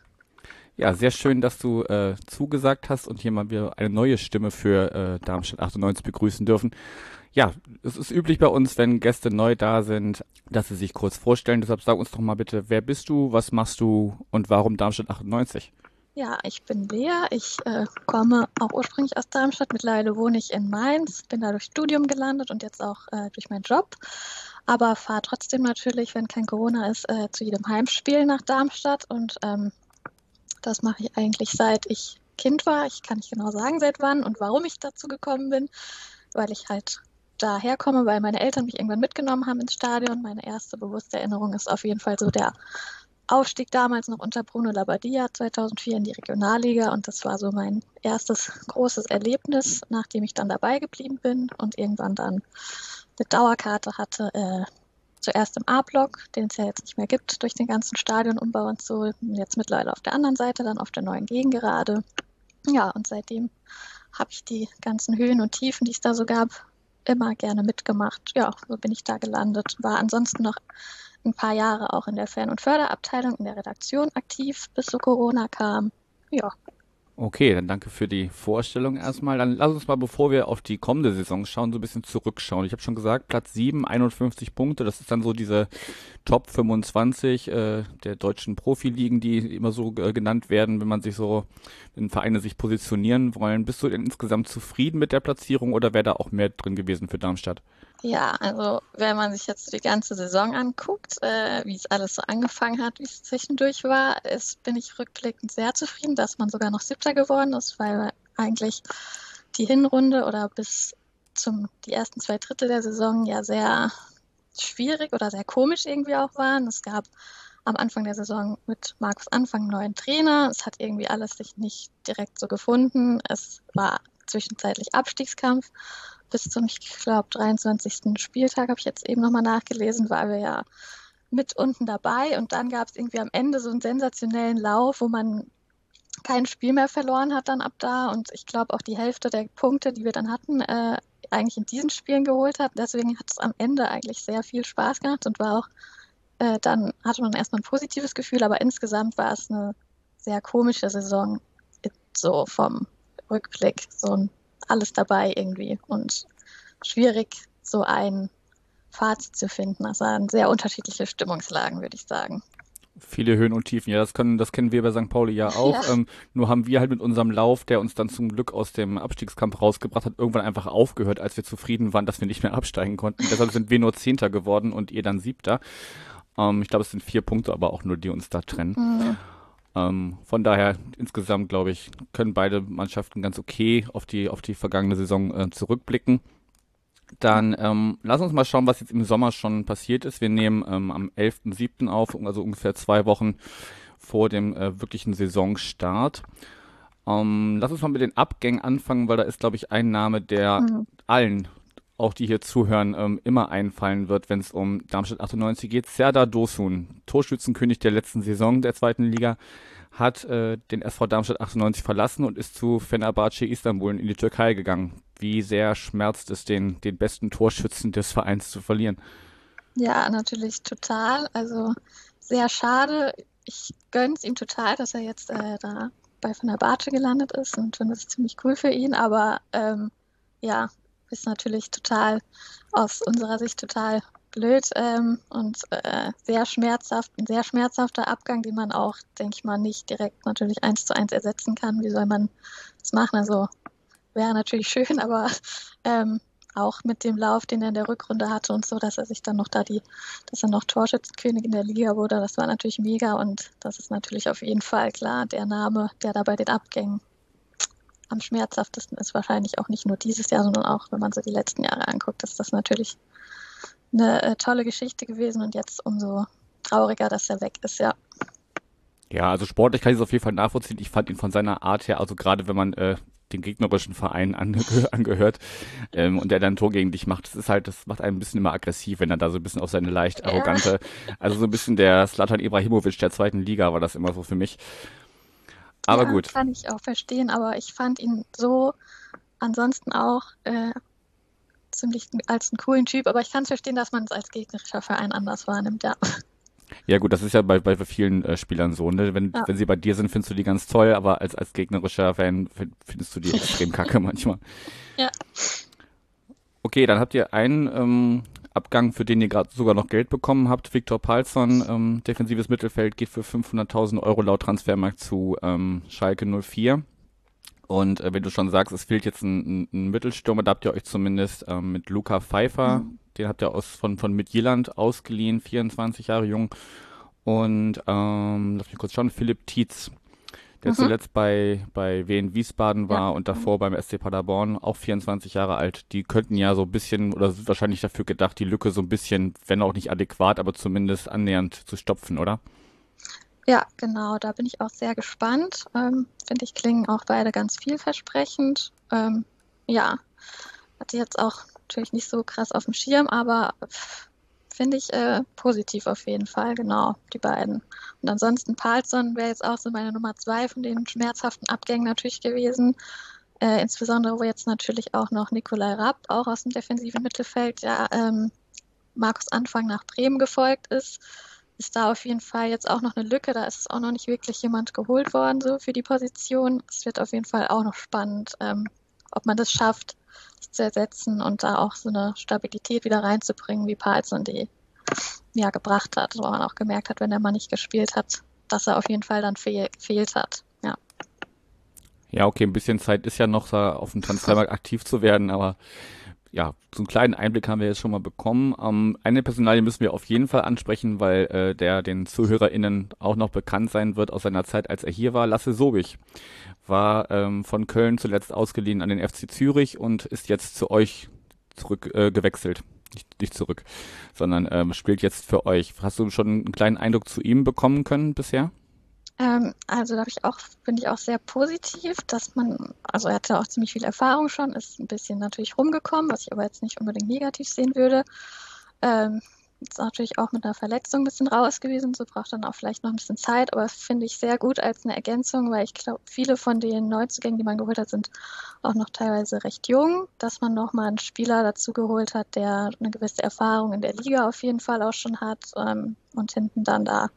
Ja, sehr schön, dass du äh, zugesagt hast und hier mal wieder eine neue Stimme für äh, Darmstadt 98 begrüßen dürfen. Ja, es ist üblich bei uns, wenn Gäste neu da sind, dass sie sich kurz vorstellen. Deshalb sag uns doch mal bitte, wer bist du, was machst du und warum Darmstadt 98? Ja, ich bin Lea. Ich äh, komme auch ursprünglich aus Darmstadt. Mittlerweile wohne ich in Mainz, bin da durch Studium gelandet und jetzt auch äh, durch meinen Job. Aber fahre trotzdem natürlich, wenn kein Corona ist, äh, zu jedem Heimspiel nach Darmstadt. Und ähm, das mache ich eigentlich seit ich Kind war. Ich kann nicht genau sagen, seit wann und warum ich dazu gekommen bin, weil ich halt daher komme, weil meine Eltern mich irgendwann mitgenommen haben ins Stadion. Meine erste bewusste Erinnerung ist auf jeden Fall so der Aufstieg damals noch unter Bruno Labbadia 2004 in die Regionalliga und das war so mein erstes großes Erlebnis, nachdem ich dann dabei geblieben bin und irgendwann dann eine Dauerkarte hatte, äh, zuerst im A-Block, den es ja jetzt nicht mehr gibt durch den ganzen Stadionumbau und so, jetzt mittlerweile auf der anderen Seite, dann auf der neuen Gegengerade. Ja, und seitdem habe ich die ganzen Höhen und Tiefen, die es da so gab, immer gerne mitgemacht. Ja, so bin ich da gelandet. War ansonsten noch ein paar Jahre auch in der Fern- und Förderabteilung in der Redaktion aktiv, bis so Corona kam. Ja, Okay, dann danke für die Vorstellung erstmal. Dann lass uns mal, bevor wir auf die kommende Saison schauen, so ein bisschen zurückschauen. Ich habe schon gesagt, Platz 7, 51 Punkte. Das ist dann so diese Top 25 äh, der deutschen Profiligen, die immer so äh, genannt werden, wenn man sich so, wenn Vereine sich positionieren wollen. Bist du denn insgesamt zufrieden mit der Platzierung oder wäre da auch mehr drin gewesen für Darmstadt? Ja, also wenn man sich jetzt die ganze Saison anguckt, äh, wie es alles so angefangen hat, wie es zwischendurch war, ist, bin ich rückblickend sehr zufrieden, dass man sogar noch Siebter geworden ist, weil eigentlich die Hinrunde oder bis zum die ersten zwei Drittel der Saison ja sehr schwierig oder sehr komisch irgendwie auch waren. Es gab am Anfang der Saison mit Markus Anfang einen neuen Trainer. Es hat irgendwie alles sich nicht direkt so gefunden. Es war zwischenzeitlich Abstiegskampf. Bis zum, ich glaube, 23. Spieltag habe ich jetzt eben nochmal nachgelesen, weil wir ja mit unten dabei und dann gab es irgendwie am Ende so einen sensationellen Lauf, wo man kein Spiel mehr verloren hat dann ab da und ich glaube auch die Hälfte der Punkte, die wir dann hatten, äh, eigentlich in diesen Spielen geholt hat. Deswegen hat es am Ende eigentlich sehr viel Spaß gemacht und war auch, äh, dann hatte man erstmal ein positives Gefühl, aber insgesamt war es eine sehr komische Saison, so vom Rückblick, so alles dabei irgendwie und schwierig, so ein Fazit zu finden. Das waren sehr unterschiedliche Stimmungslagen, würde ich sagen. Viele Höhen und Tiefen, ja, das können, das kennen wir bei St. Pauli ja <laughs> auch. Ja. Ähm, nur haben wir halt mit unserem Lauf, der uns dann zum Glück aus dem Abstiegskampf rausgebracht hat, irgendwann einfach aufgehört, als wir zufrieden waren, dass wir nicht mehr absteigen konnten. Deshalb sind wir nur Zehnter geworden und ihr dann Siebter. Ähm, ich glaube, es sind vier Punkte, aber auch nur die uns da trennen. Mhm. Ähm, von daher insgesamt glaube ich können beide Mannschaften ganz okay auf die auf die vergangene Saison äh, zurückblicken. Dann ähm, lass uns mal schauen, was jetzt im Sommer schon passiert ist. Wir nehmen ähm, am 11.07. auf, also ungefähr zwei Wochen vor dem äh, wirklichen Saisonstart. Ähm, lass uns mal mit den Abgängen anfangen, weil da ist, glaube ich, ein Name, der mhm. allen, auch die hier zuhören, ähm, immer einfallen wird, wenn es um Darmstadt 98 geht. Serdar Dosun, Torschützenkönig der letzten Saison der zweiten Liga, hat äh, den SV Darmstadt 98 verlassen und ist zu Fenerbahce Istanbul in die Türkei gegangen wie sehr schmerzt es den, den besten Torschützen des Vereins zu verlieren? Ja, natürlich total. Also sehr schade. Ich gönne es ihm total, dass er jetzt äh, da bei Fenerbahce gelandet ist und finde es ziemlich cool für ihn. Aber ähm, ja, ist natürlich total aus unserer Sicht total blöd ähm, und äh, sehr schmerzhaft, ein sehr schmerzhafter Abgang, den man auch, denke ich mal, nicht direkt natürlich eins zu eins ersetzen kann. Wie soll man das machen? Also wäre natürlich <laughs> schön, aber ähm, auch mit dem Lauf, den er in der Rückrunde hatte und so, dass er sich dann noch da die, dass er noch Torschützenkönig in der Liga wurde, das war natürlich mega und das ist natürlich auf jeden Fall klar, der Name, der da bei den Abgängen am schmerzhaftesten ist, wahrscheinlich auch nicht nur dieses Jahr, sondern auch, wenn man so die letzten Jahre anguckt, ist das natürlich eine äh, tolle Geschichte gewesen und jetzt umso trauriger, dass er weg ist, ja. Ja, also sportlich kann ich es auf jeden Fall nachvollziehen. Ich fand ihn von seiner Art her, also gerade wenn man äh, den gegnerischen Verein ange <laughs> angehört ähm, und der dann ein Tor gegen dich macht, das ist halt, das macht einen ein bisschen immer aggressiv, wenn er da so ein bisschen auf seine leicht arrogante, ja. also so ein bisschen der Slatan Ibrahimovic der zweiten Liga war das immer so für mich. Aber ja, gut. Kann ich auch verstehen, aber ich fand ihn so ansonsten auch äh, ziemlich als einen coolen Typ, aber ich kann es verstehen, dass man es als gegnerischer Verein anders wahrnimmt, ja. Ja gut, das ist ja bei, bei vielen äh, Spielern so. Ne? Wenn, ja. wenn sie bei dir sind, findest du die ganz toll, aber als, als gegnerischer Fan findest du die <laughs> extrem kacke manchmal. Ja. Okay, dann habt ihr einen ähm, Abgang, für den ihr gerade sogar noch Geld bekommen habt. Viktor Palsson, ähm, defensives Mittelfeld, geht für 500.000 Euro laut Transfermarkt zu ähm, Schalke 04. Und äh, wenn du schon sagst, es fehlt jetzt ein, ein Mittelstürmer, da habt ihr euch zumindest ähm, mit Luca Pfeiffer mhm den habt ihr aus, von, von Midtjylland ausgeliehen, 24 Jahre jung. Und ähm, lass mich kurz schauen, Philipp Tietz, der mhm. zuletzt bei, bei Wien Wiesbaden war ja. und davor beim SC Paderborn, auch 24 Jahre alt. Die könnten ja so ein bisschen, oder sind wahrscheinlich dafür gedacht, die Lücke so ein bisschen, wenn auch nicht adäquat, aber zumindest annähernd zu stopfen, oder? Ja, genau, da bin ich auch sehr gespannt. Ähm, Finde ich, klingen auch beide ganz vielversprechend. Ähm, ja, hatte jetzt auch natürlich nicht so krass auf dem Schirm, aber finde ich äh, positiv auf jeden Fall, genau, die beiden. Und ansonsten Palsson wäre jetzt auch so meine Nummer zwei von den schmerzhaften Abgängen natürlich gewesen. Äh, insbesondere, wo jetzt natürlich auch noch Nikolai Rapp, auch aus dem defensiven Mittelfeld, ja, ähm, Markus Anfang nach Bremen gefolgt ist, ist da auf jeden Fall jetzt auch noch eine Lücke. Da ist auch noch nicht wirklich jemand geholt worden, so für die Position. Es wird auf jeden Fall auch noch spannend, ähm, ob man das schafft, zu ersetzen und da auch so eine Stabilität wieder reinzubringen, wie Palsson die ja gebracht hat, wo man auch gemerkt hat, wenn er mal nicht gespielt hat, dass er auf jeden Fall dann fehl, fehlt hat. Ja. Ja, okay, ein bisschen Zeit ist ja noch, da auf dem Transfermarkt aktiv zu werden, aber ja, so einen kleinen Einblick haben wir jetzt schon mal bekommen. Ähm, eine Personalie müssen wir auf jeden Fall ansprechen, weil äh, der den ZuhörerInnen auch noch bekannt sein wird aus seiner Zeit, als er hier war. Lasse Sobich war ähm, von Köln zuletzt ausgeliehen an den FC Zürich und ist jetzt zu euch zurückgewechselt. Äh, ich, nicht zurück, sondern ähm, spielt jetzt für euch. Hast du schon einen kleinen Eindruck zu ihm bekommen können bisher? Ähm, also da ich auch, bin ich auch sehr positiv, dass man, also er hatte auch ziemlich viel Erfahrung schon, ist ein bisschen natürlich rumgekommen, was ich aber jetzt nicht unbedingt negativ sehen würde. Ähm, ist natürlich auch mit einer Verletzung ein bisschen raus gewesen, so braucht dann auch vielleicht noch ein bisschen Zeit, aber finde ich sehr gut als eine Ergänzung, weil ich glaube, viele von den Neuzugängen, die man geholt hat, sind auch noch teilweise recht jung, dass man nochmal einen Spieler dazu geholt hat, der eine gewisse Erfahrung in der Liga auf jeden Fall auch schon hat ähm, und hinten dann da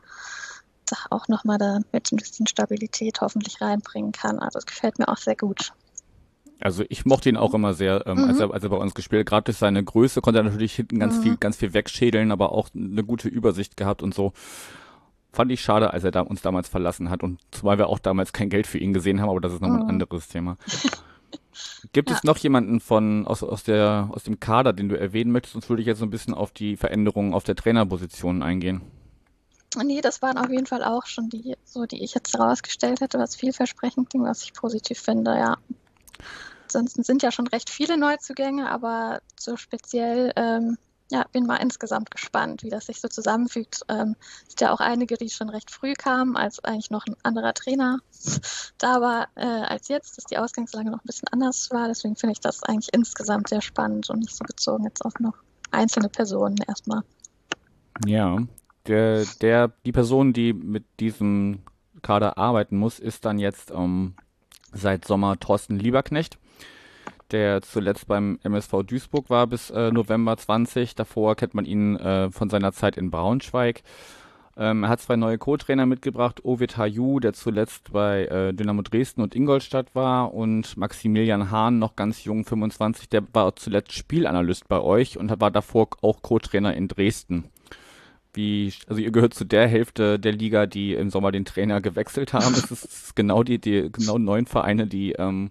auch nochmal da mit ein bisschen Stabilität hoffentlich reinbringen kann. Also es gefällt mir auch sehr gut. Also ich mochte ihn auch immer sehr, ähm, mhm. als, er, als er bei uns gespielt hat. Gerade durch seine Größe konnte er natürlich hinten ganz mhm. viel, ganz viel wegschädeln, aber auch eine gute Übersicht gehabt und so. Fand ich schade, als er da, uns damals verlassen hat und zumal wir auch damals kein Geld für ihn gesehen haben, aber das ist nochmal mhm. ein anderes Thema. <laughs> Gibt ja. es noch jemanden von aus, aus, der, aus dem Kader, den du erwähnen möchtest? Sonst würde ich jetzt so ein bisschen auf die Veränderungen auf der Trainerposition eingehen. Nee, das waren auf jeden Fall auch schon die, so die ich jetzt herausgestellt hätte, was vielversprechend ging, was ich positiv finde, ja. Ansonsten sind ja schon recht viele Neuzugänge, aber so speziell, ähm, ja, bin mal insgesamt gespannt, wie das sich so zusammenfügt. Ähm, sind ja auch einige, die schon recht früh kamen, als eigentlich noch ein anderer Trainer <laughs> da war äh, als jetzt, dass die Ausgangslage noch ein bisschen anders war. Deswegen finde ich das eigentlich insgesamt sehr spannend und nicht so bezogen jetzt auf noch einzelne Personen erstmal. Ja, der, der, die Person, die mit diesem Kader arbeiten muss, ist dann jetzt ähm, seit Sommer Thorsten Lieberknecht, der zuletzt beim MSV Duisburg war bis äh, November 20. Davor kennt man ihn äh, von seiner Zeit in Braunschweig. Ähm, er hat zwei neue Co-Trainer mitgebracht, Ovid Hayu, der zuletzt bei äh, Dynamo Dresden und Ingolstadt war und Maximilian Hahn, noch ganz jung, 25, der war zuletzt Spielanalyst bei euch und war davor auch Co-Trainer in Dresden wie, also ihr gehört zu der Hälfte der Liga, die im Sommer den Trainer gewechselt haben. <laughs> Es ist, ist genau die, die genau neun Vereine, die ähm,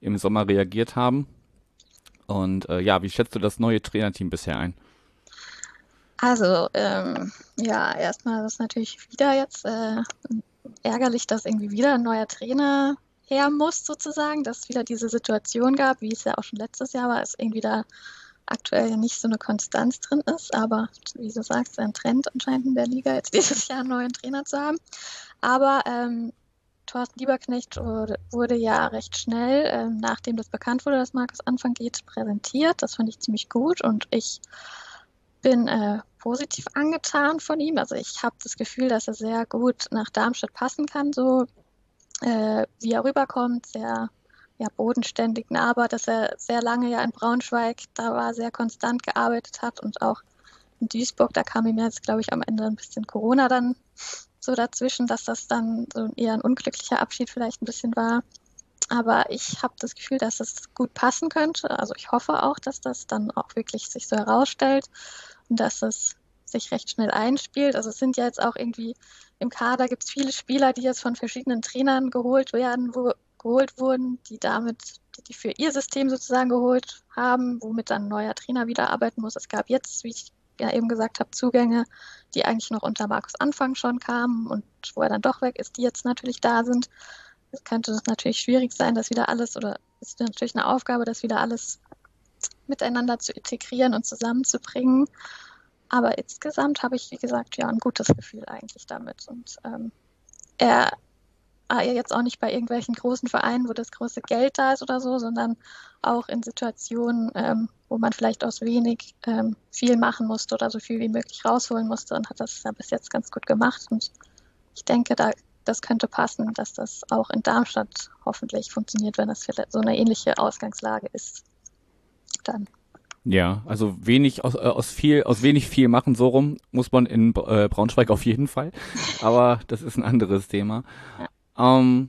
im Sommer reagiert haben. Und äh, ja, wie schätzt du das neue Trainerteam bisher ein? Also, ähm, ja, erstmal ist natürlich wieder jetzt äh, ärgerlich, dass irgendwie wieder ein neuer Trainer her muss, sozusagen, dass es wieder diese Situation gab, wie es ja auch schon letztes Jahr war, ist irgendwie da aktuell nicht so eine Konstanz drin ist, aber wie du sagst, ein Trend anscheinend in der Liga, jetzt dieses Jahr einen neuen Trainer zu haben. Aber ähm, Thorsten Lieberknecht wurde, wurde ja recht schnell, ähm, nachdem das bekannt wurde, dass Markus Anfang geht, präsentiert. Das fand ich ziemlich gut und ich bin äh, positiv angetan von ihm. Also ich habe das Gefühl, dass er sehr gut nach Darmstadt passen kann, so äh, wie er rüberkommt, sehr ja, bodenständig aber dass er sehr lange ja in Braunschweig da war, sehr konstant gearbeitet hat und auch in Duisburg, da kam ihm jetzt, glaube ich, am Ende ein bisschen Corona dann so dazwischen, dass das dann so eher ein unglücklicher Abschied vielleicht ein bisschen war. Aber ich habe das Gefühl, dass es gut passen könnte. Also ich hoffe auch, dass das dann auch wirklich sich so herausstellt und dass es sich recht schnell einspielt. Also es sind ja jetzt auch irgendwie im Kader gibt es viele Spieler, die jetzt von verschiedenen Trainern geholt werden, wo geholt wurden, die damit, die für ihr System sozusagen geholt haben, womit dann ein neuer Trainer wieder arbeiten muss. Es gab jetzt, wie ich ja eben gesagt habe, Zugänge, die eigentlich noch unter Markus Anfang schon kamen und wo er dann doch weg ist, die jetzt natürlich da sind. Es könnte natürlich schwierig sein, das wieder alles, oder es ist natürlich eine Aufgabe, das wieder alles miteinander zu integrieren und zusammenzubringen. Aber insgesamt habe ich, wie gesagt, ja ein gutes Gefühl eigentlich damit. Und ähm, er jetzt auch nicht bei irgendwelchen großen Vereinen, wo das große Geld da ist oder so, sondern auch in Situationen, ähm, wo man vielleicht aus wenig ähm, viel machen musste oder so viel wie möglich rausholen musste und hat das ja bis jetzt ganz gut gemacht. Und ich denke, da, das könnte passen, dass das auch in Darmstadt hoffentlich funktioniert, wenn das so eine ähnliche Ausgangslage ist. Dann. Ja, also wenig aus, äh, aus viel, aus wenig viel machen, so rum muss man in äh, Braunschweig auf jeden Fall. <laughs> Aber das ist ein anderes Thema. Ja. Ähm,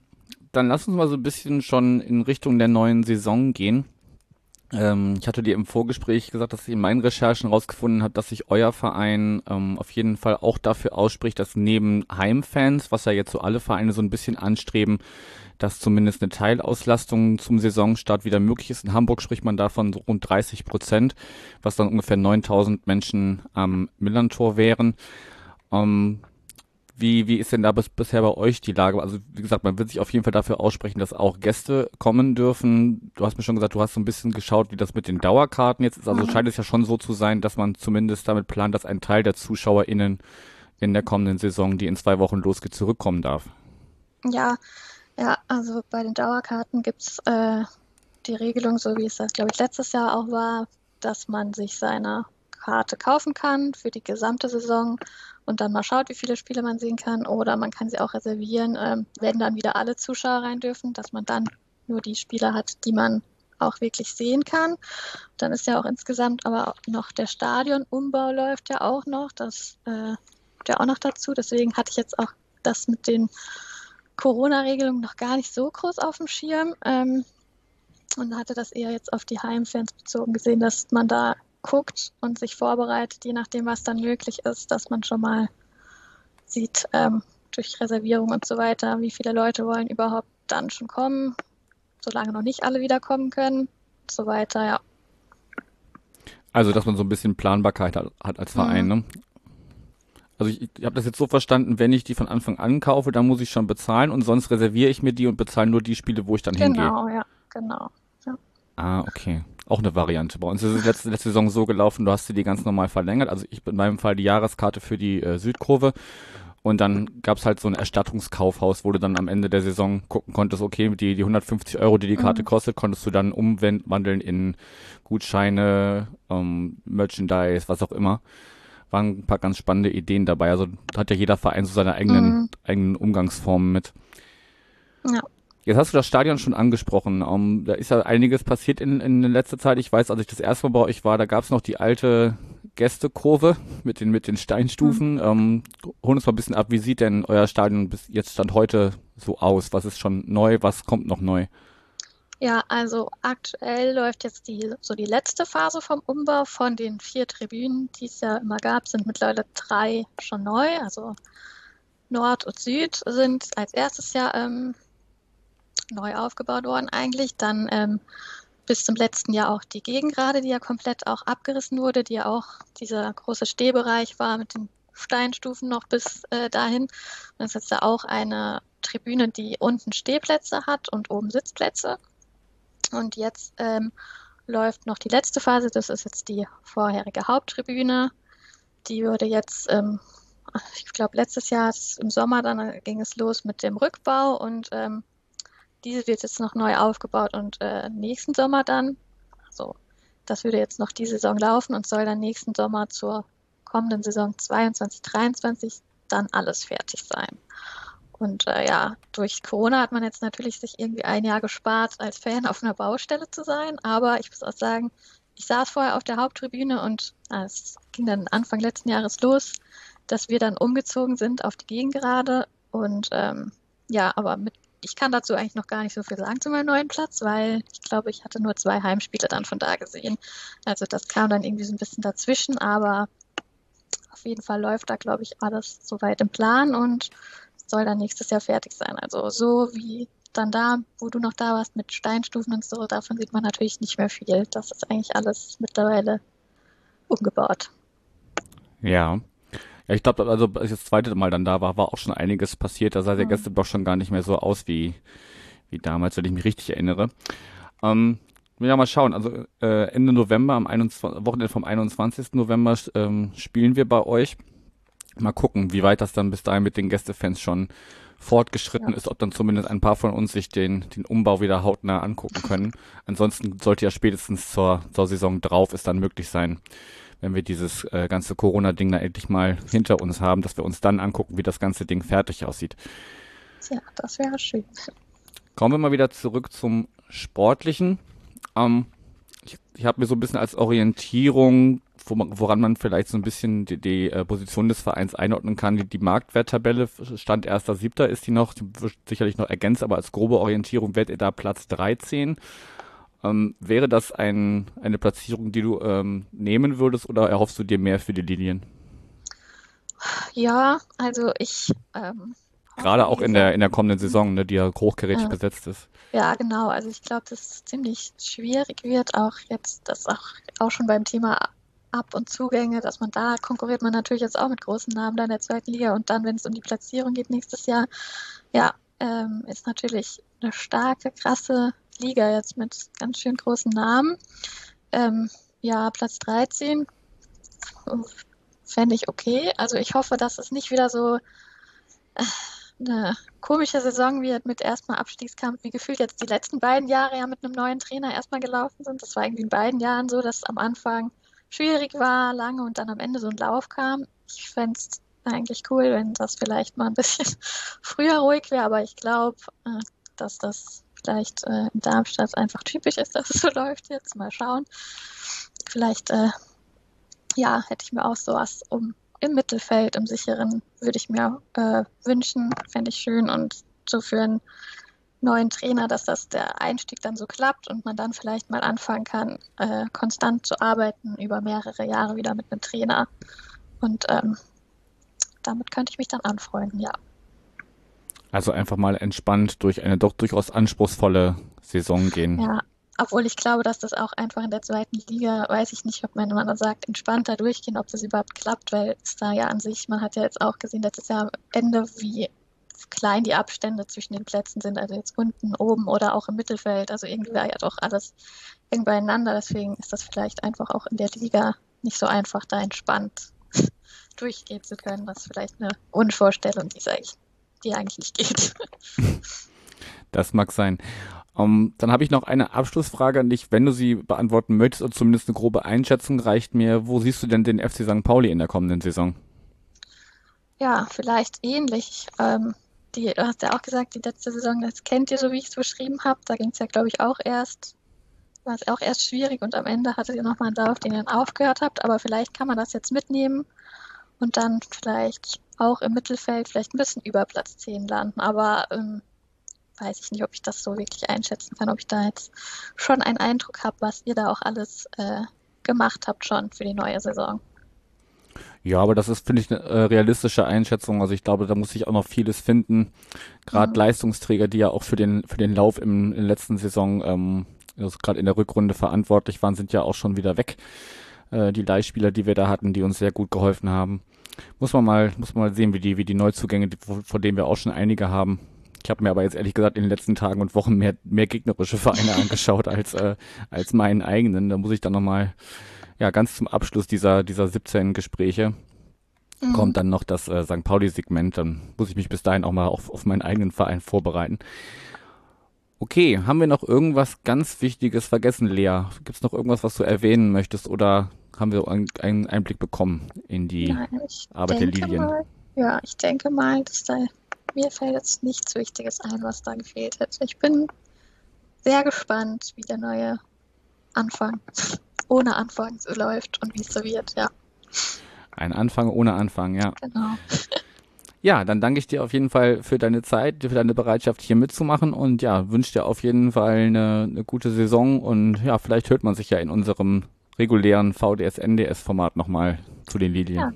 dann lass uns mal so ein bisschen schon in Richtung der neuen Saison gehen. Ähm, ich hatte dir im Vorgespräch gesagt, dass ich in meinen Recherchen rausgefunden habe, dass sich euer Verein ähm, auf jeden Fall auch dafür ausspricht, dass neben Heimfans, was ja jetzt so alle Vereine so ein bisschen anstreben, dass zumindest eine Teilauslastung zum Saisonstart wieder möglich ist. In Hamburg spricht man davon so rund 30 Prozent, was dann ungefähr 9000 Menschen am Millantor wären. Ähm, Wie, wie ist denn da bis, bisher bei euch die Lage? Also wie gesagt, man wird sich auf jeden Fall dafür aussprechen, dass auch Gäste kommen dürfen. Du hast mir schon gesagt, du hast so ein bisschen geschaut, wie das mit den Dauerkarten jetzt ist. Also mhm. scheint es ja schon so zu sein, dass man zumindest damit plant, dass ein Teil der ZuschauerInnen in der kommenden Saison, die in zwei Wochen losgeht, zurückkommen darf. Ja, ja, also bei den Dauerkarten gibt's äh, die Regelung, so wie es das, glaube ich, letztes Jahr auch war, dass man sich seine Karte kaufen kann für die gesamte Saison und dann mal schaut, wie viele Spiele man sehen kann. Oder man kann sie auch reservieren, ähm, wenn dann wieder alle Zuschauer rein dürfen, dass man dann nur die Spiele hat, die man auch wirklich sehen kann. Dann ist ja auch insgesamt aber noch der Stadionumbau läuft ja auch noch. Das äh, ja auch noch dazu. Deswegen hatte ich jetzt auch das mit den Corona-Regelungen noch gar nicht so groß auf dem Schirm. Ähm, und hatte das eher jetzt auf die Heimfans bezogen gesehen, dass man da guckt und sich vorbereitet, je nachdem, was dann möglich ist, dass man schon mal sieht, ähm, durch Reservierung und so weiter, wie viele Leute wollen überhaupt dann schon kommen, solange noch nicht alle wiederkommen können und so weiter, ja. Also, dass man so ein bisschen Planbarkeit hat, als Verein, mhm. ne? Also ich, ich habe das jetzt so verstanden, wenn ich die von Anfang an kaufe, dann muss ich schon bezahlen und sonst reserviere ich mir die und bezahle nur die Spiele, wo ich dann genau, hingehe. Genau, ja, genau. Ja. Ah, okay. Auch eine Variante. Bei uns ist es letzte, letzte Saison so gelaufen, du hast sie die ganz normal verlängert. Also ich in meinem Fall die Jahreskarte für die äh, Südkurve. Und dann gab's halt so ein Erstattungskaufhaus, wo du dann am Ende der Saison gucken konntest, okay, die, die 150 Euro, die die Karte mhm. kostet, konntest du dann umwandeln in Gutscheine, ähm, Merchandise, was auch immer. Waren ein paar ganz spannende Ideen dabei. Also hat ja jeder Verein so seine eigenen, mhm. eigenen Umgangsformen mit. Ja. Jetzt hast du das Stadion schon angesprochen. Um, da ist ja einiges passiert in, in letzter Zeit. Ich weiß, als ich das erste Mal bei euch war, da gab es noch die alte Gästekurve mit den, mit den Steinstufen. Mhm. Ähm, hol uns mal ein bisschen ab, wie sieht denn euer Stadion bis jetzt Stand heute so aus? Was ist schon neu? Was kommt noch neu? Ja, also aktuell läuft jetzt die so die letzte Phase vom Umbau von den vier Tribünen, die es ja immer gab, sind mittlerweile drei schon neu. Also Nord und Süd sind als erstes Jahr ähm, neu aufgebaut worden eigentlich. Dann ähm, bis zum letzten Jahr auch die Gegengrade, die ja komplett auch abgerissen wurde, die ja auch dieser große Stehbereich war mit den Steinstufen noch bis äh, dahin. Und das ist jetzt ja auch eine Tribüne, die unten Stehplätze hat und oben Sitzplätze. Und jetzt ähm, läuft noch die letzte Phase, das ist jetzt die vorherige Haupttribüne. Die würde jetzt, ähm, ich glaube, letztes Jahr im Sommer dann ging es los mit dem Rückbau und ähm, diese wird jetzt noch neu aufgebaut und äh, nächsten Sommer dann, also das würde jetzt noch die Saison laufen und soll dann nächsten Sommer zur kommenden Saison 22, 23 dann alles fertig sein. Und äh, ja, durch Corona hat man jetzt natürlich sich irgendwie ein Jahr gespart, als Fan auf einer Baustelle zu sein. Aber ich muss auch sagen, ich saß vorher auf der Haupttribüne und äh, es ging dann Anfang letzten Jahres los, dass wir dann umgezogen sind auf die Gegengerade. Und ähm, ja, aber mit ich kann dazu eigentlich noch gar nicht so viel sagen zu meinem neuen Platz, weil ich glaube, ich hatte nur zwei Heimspiele dann von da gesehen. Also das kam dann irgendwie so ein bisschen dazwischen, aber auf jeden Fall läuft da, glaube ich, alles soweit im Plan und soll dann nächstes Jahr fertig sein. Also so wie dann da, wo du noch da warst mit Steinstufen und so, davon sieht man natürlich nicht mehr viel. Das ist eigentlich alles mittlerweile umgebaut. Ja. Ja, ich glaube, also als ich das zweite Mal dann da war, war auch schon einiges passiert. Da sah der mhm. Gästeblock schon gar nicht mehr so aus wie, wie damals, wenn ich mich richtig erinnere. Ähm, ja, mal schauen. Also äh, Ende November, am 21, Wochenende vom 21. November ähm, spielen wir bei euch. Mal gucken, wie weit das dann bis dahin mit den Gästefans schon fortgeschritten ja. ist, ob dann zumindest ein paar von uns sich den, den Umbau wieder hautnah angucken können. Ansonsten sollte ja spätestens zur, zur Saison drauf es dann möglich sein, wenn wir dieses äh, ganze Corona-Ding da endlich mal hinter uns haben, dass wir uns dann angucken, wie das ganze Ding fertig aussieht. Ja, das wäre schön. Kommen wir mal wieder zurück zum Sportlichen. Ähm, ich ich habe mir so ein bisschen als Orientierung, woran man vielleicht so ein bisschen die, die äh, Position des Vereins einordnen kann, die, die Marktwerttabelle, Stand 1.7. ist die noch, die wird sicherlich noch ergänzt, aber als grobe Orientierung werdet ihr da Platz 13. Ähm, wäre das ein, eine Platzierung, die du ähm, nehmen würdest oder erhoffst du dir mehr für die Linien? Ja, also ich. Ähm, Gerade auch in der, in der kommenden Saison, ne, die ja hochkarätig äh, besetzt ist. Ja, genau. Also ich glaube, dass es ziemlich schwierig wird, auch jetzt, das auch, auch schon beim Thema Ab- und Zugänge, dass man da konkurriert man natürlich jetzt auch mit großen Namen da in der zweiten Liga und dann, wenn es um die Platzierung geht nächstes Jahr, ja, ähm, ist natürlich eine starke, krasse Liga jetzt mit ganz schön großen Namen. Ähm, ja, Platz 13 fände ich okay. Also ich hoffe, dass es nicht wieder so äh, eine komische Saison wird mit erstmal Abstiegskampf, wie gefühlt jetzt die letzten beiden Jahre ja mit einem neuen Trainer erstmal gelaufen sind. Das war irgendwie in beiden Jahren so, dass es am Anfang schwierig war, lange und dann am Ende so ein Lauf kam. Ich fände es eigentlich cool, wenn das vielleicht mal ein bisschen <laughs> früher ruhig wäre, aber ich glaube, äh, dass das vielleicht äh, in Darmstadt einfach typisch ist, <laughs> dass es so läuft jetzt. Mal schauen. Vielleicht, äh, ja, hätte ich mir auch sowas um im Mittelfeld, im sicheren, würde ich mir äh, wünschen, fände ich schön und so für einen neuen Trainer, dass das der Einstieg dann so klappt und man dann vielleicht mal anfangen kann, äh, konstant zu arbeiten über mehrere Jahre wieder mit einem Trainer. Und ähm, damit könnte ich mich dann anfreunden, ja. Also einfach mal entspannt durch eine doch durchaus anspruchsvolle Saison gehen. Ja, obwohl ich glaube, dass das auch einfach in der zweiten Liga, weiß ich nicht, ob man, man sagt, entspannter durchgehen, ob das überhaupt klappt, weil es da ja an sich, man hat ja jetzt auch gesehen, letztes Jahr am Ende, wie klein die Abstände zwischen den Plätzen sind, also jetzt unten, oben oder auch im Mittelfeld. Also irgendwie war ja doch alles eng beieinander. Deswegen ist das vielleicht einfach auch in der Liga nicht so einfach, da entspannt <laughs> durchgehen zu können. Ist vielleicht eine Wunschvorstellung, die, eigentlich, die eigentlich nicht geht. <laughs> Das mag sein. Um, ähm, dann habe ich noch eine Abschlussfrage an dich. Wenn du sie beantworten möchtest, oder zumindest eine grobe Einschätzung reicht mir. Wo siehst du denn den FC St. Pauli in der kommenden Saison? Ja, vielleicht ähnlich. Ähm, die, du hast ja auch gesagt, die letzte Saison, das kennt ihr, so wie ich es beschrieben habe. Da ging es ja, glaube ich, auch erst, war es auch erst schwierig und am Ende hattet ihr nochmal einen Lauf, den ihr dann aufgehört habt. Aber vielleicht kann man das jetzt mitnehmen und dann vielleicht auch im Mittelfeld vielleicht ein bisschen über Platz 10 landen. Aber ähm, weiß ich nicht, ob ich das so wirklich einschätzen kann, ob ich da jetzt schon einen Eindruck habe, was ihr da auch alles äh, gemacht habt schon für die neue Saison. Ja, aber das ist, finde ich, eine äh, realistische Einschätzung. Also ich glaube, da muss ich auch noch vieles finden. Gerade mhm. Leistungsträger, die ja auch für den, für den Lauf im, in der letzten Saison, ähm, also gerade in der Rückrunde verantwortlich waren, sind ja auch schon wieder weg. Äh, die Leihspieler, die wir da hatten, die uns sehr gut geholfen haben. Muss man mal, muss man mal sehen, wie die, wie die Neuzugänge, vor denen wir auch schon einige haben. Ich habe mir aber jetzt ehrlich gesagt in den letzten Tagen und Wochen mehr, mehr gegnerische Vereine <laughs> angeschaut als, äh, als meinen eigenen. Da muss ich dann nochmal ja, ganz zum Abschluss dieser, dieser 17 Gespräche mhm. kommt dann noch das äh, St. Pauli-Segment. Dann muss ich mich bis dahin auch mal auf, auf meinen eigenen Verein vorbereiten. Okay, haben wir noch irgendwas ganz Wichtiges vergessen, Lea? Gibt es noch irgendwas, was du erwähnen möchtest oder haben wir einen Einblick bekommen in die Nein, Arbeit der Lilien? Mal, ja, ich denke mal, dass da mir fällt jetzt nichts Wichtiges ein, was da gefehlt hätte. Ich bin sehr gespannt, wie der neue Anfang <laughs> ohne Anfang so läuft und wie es so wird, ja. Ein Anfang ohne Anfang, ja. Genau. <laughs> Ja, dann danke ich dir auf jeden Fall für deine Zeit, für deine Bereitschaft hier mitzumachen und ja, wünsche dir auf jeden Fall eine, eine gute Saison und ja, vielleicht hört man sich ja in unserem regulären VDS-NDS-Format nochmal zu den Lilien. Ja,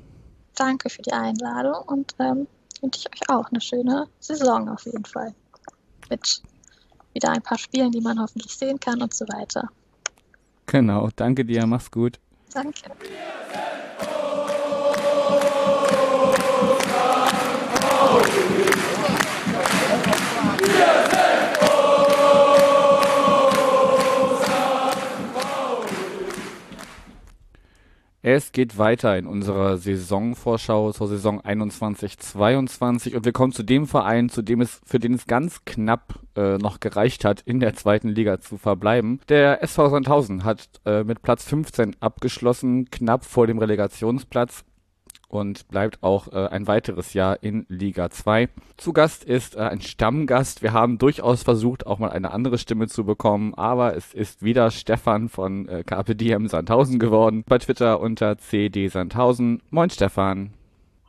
danke für die Einladung und ähm, wünsche ich euch auch eine schöne Saison auf jeden Fall. Mit wieder ein paar Spielen, die man hoffentlich sehen kann und so weiter. Genau, danke dir, mach's gut. Danke. Es geht weiter in unserer Saisonvorschau zur Saison 21-22 und wir kommen zu dem Verein, zu dem es, für den es ganz knapp äh, noch gereicht hat, in der zweiten Liga zu verbleiben. Der SV Sandhausen hat äh, mit Platz 15 abgeschlossen, knapp vor dem Relegationsplatz und bleibt auch äh, ein weiteres Jahr in Liga 2. Zu Gast ist äh, ein Stammgast. Wir haben durchaus versucht, auch mal eine andere Stimme zu bekommen, aber es ist wieder Stefan von äh, Carpe Sandhausen geworden. Bei Twitter unter CD Sandhausen. Moin Stefan.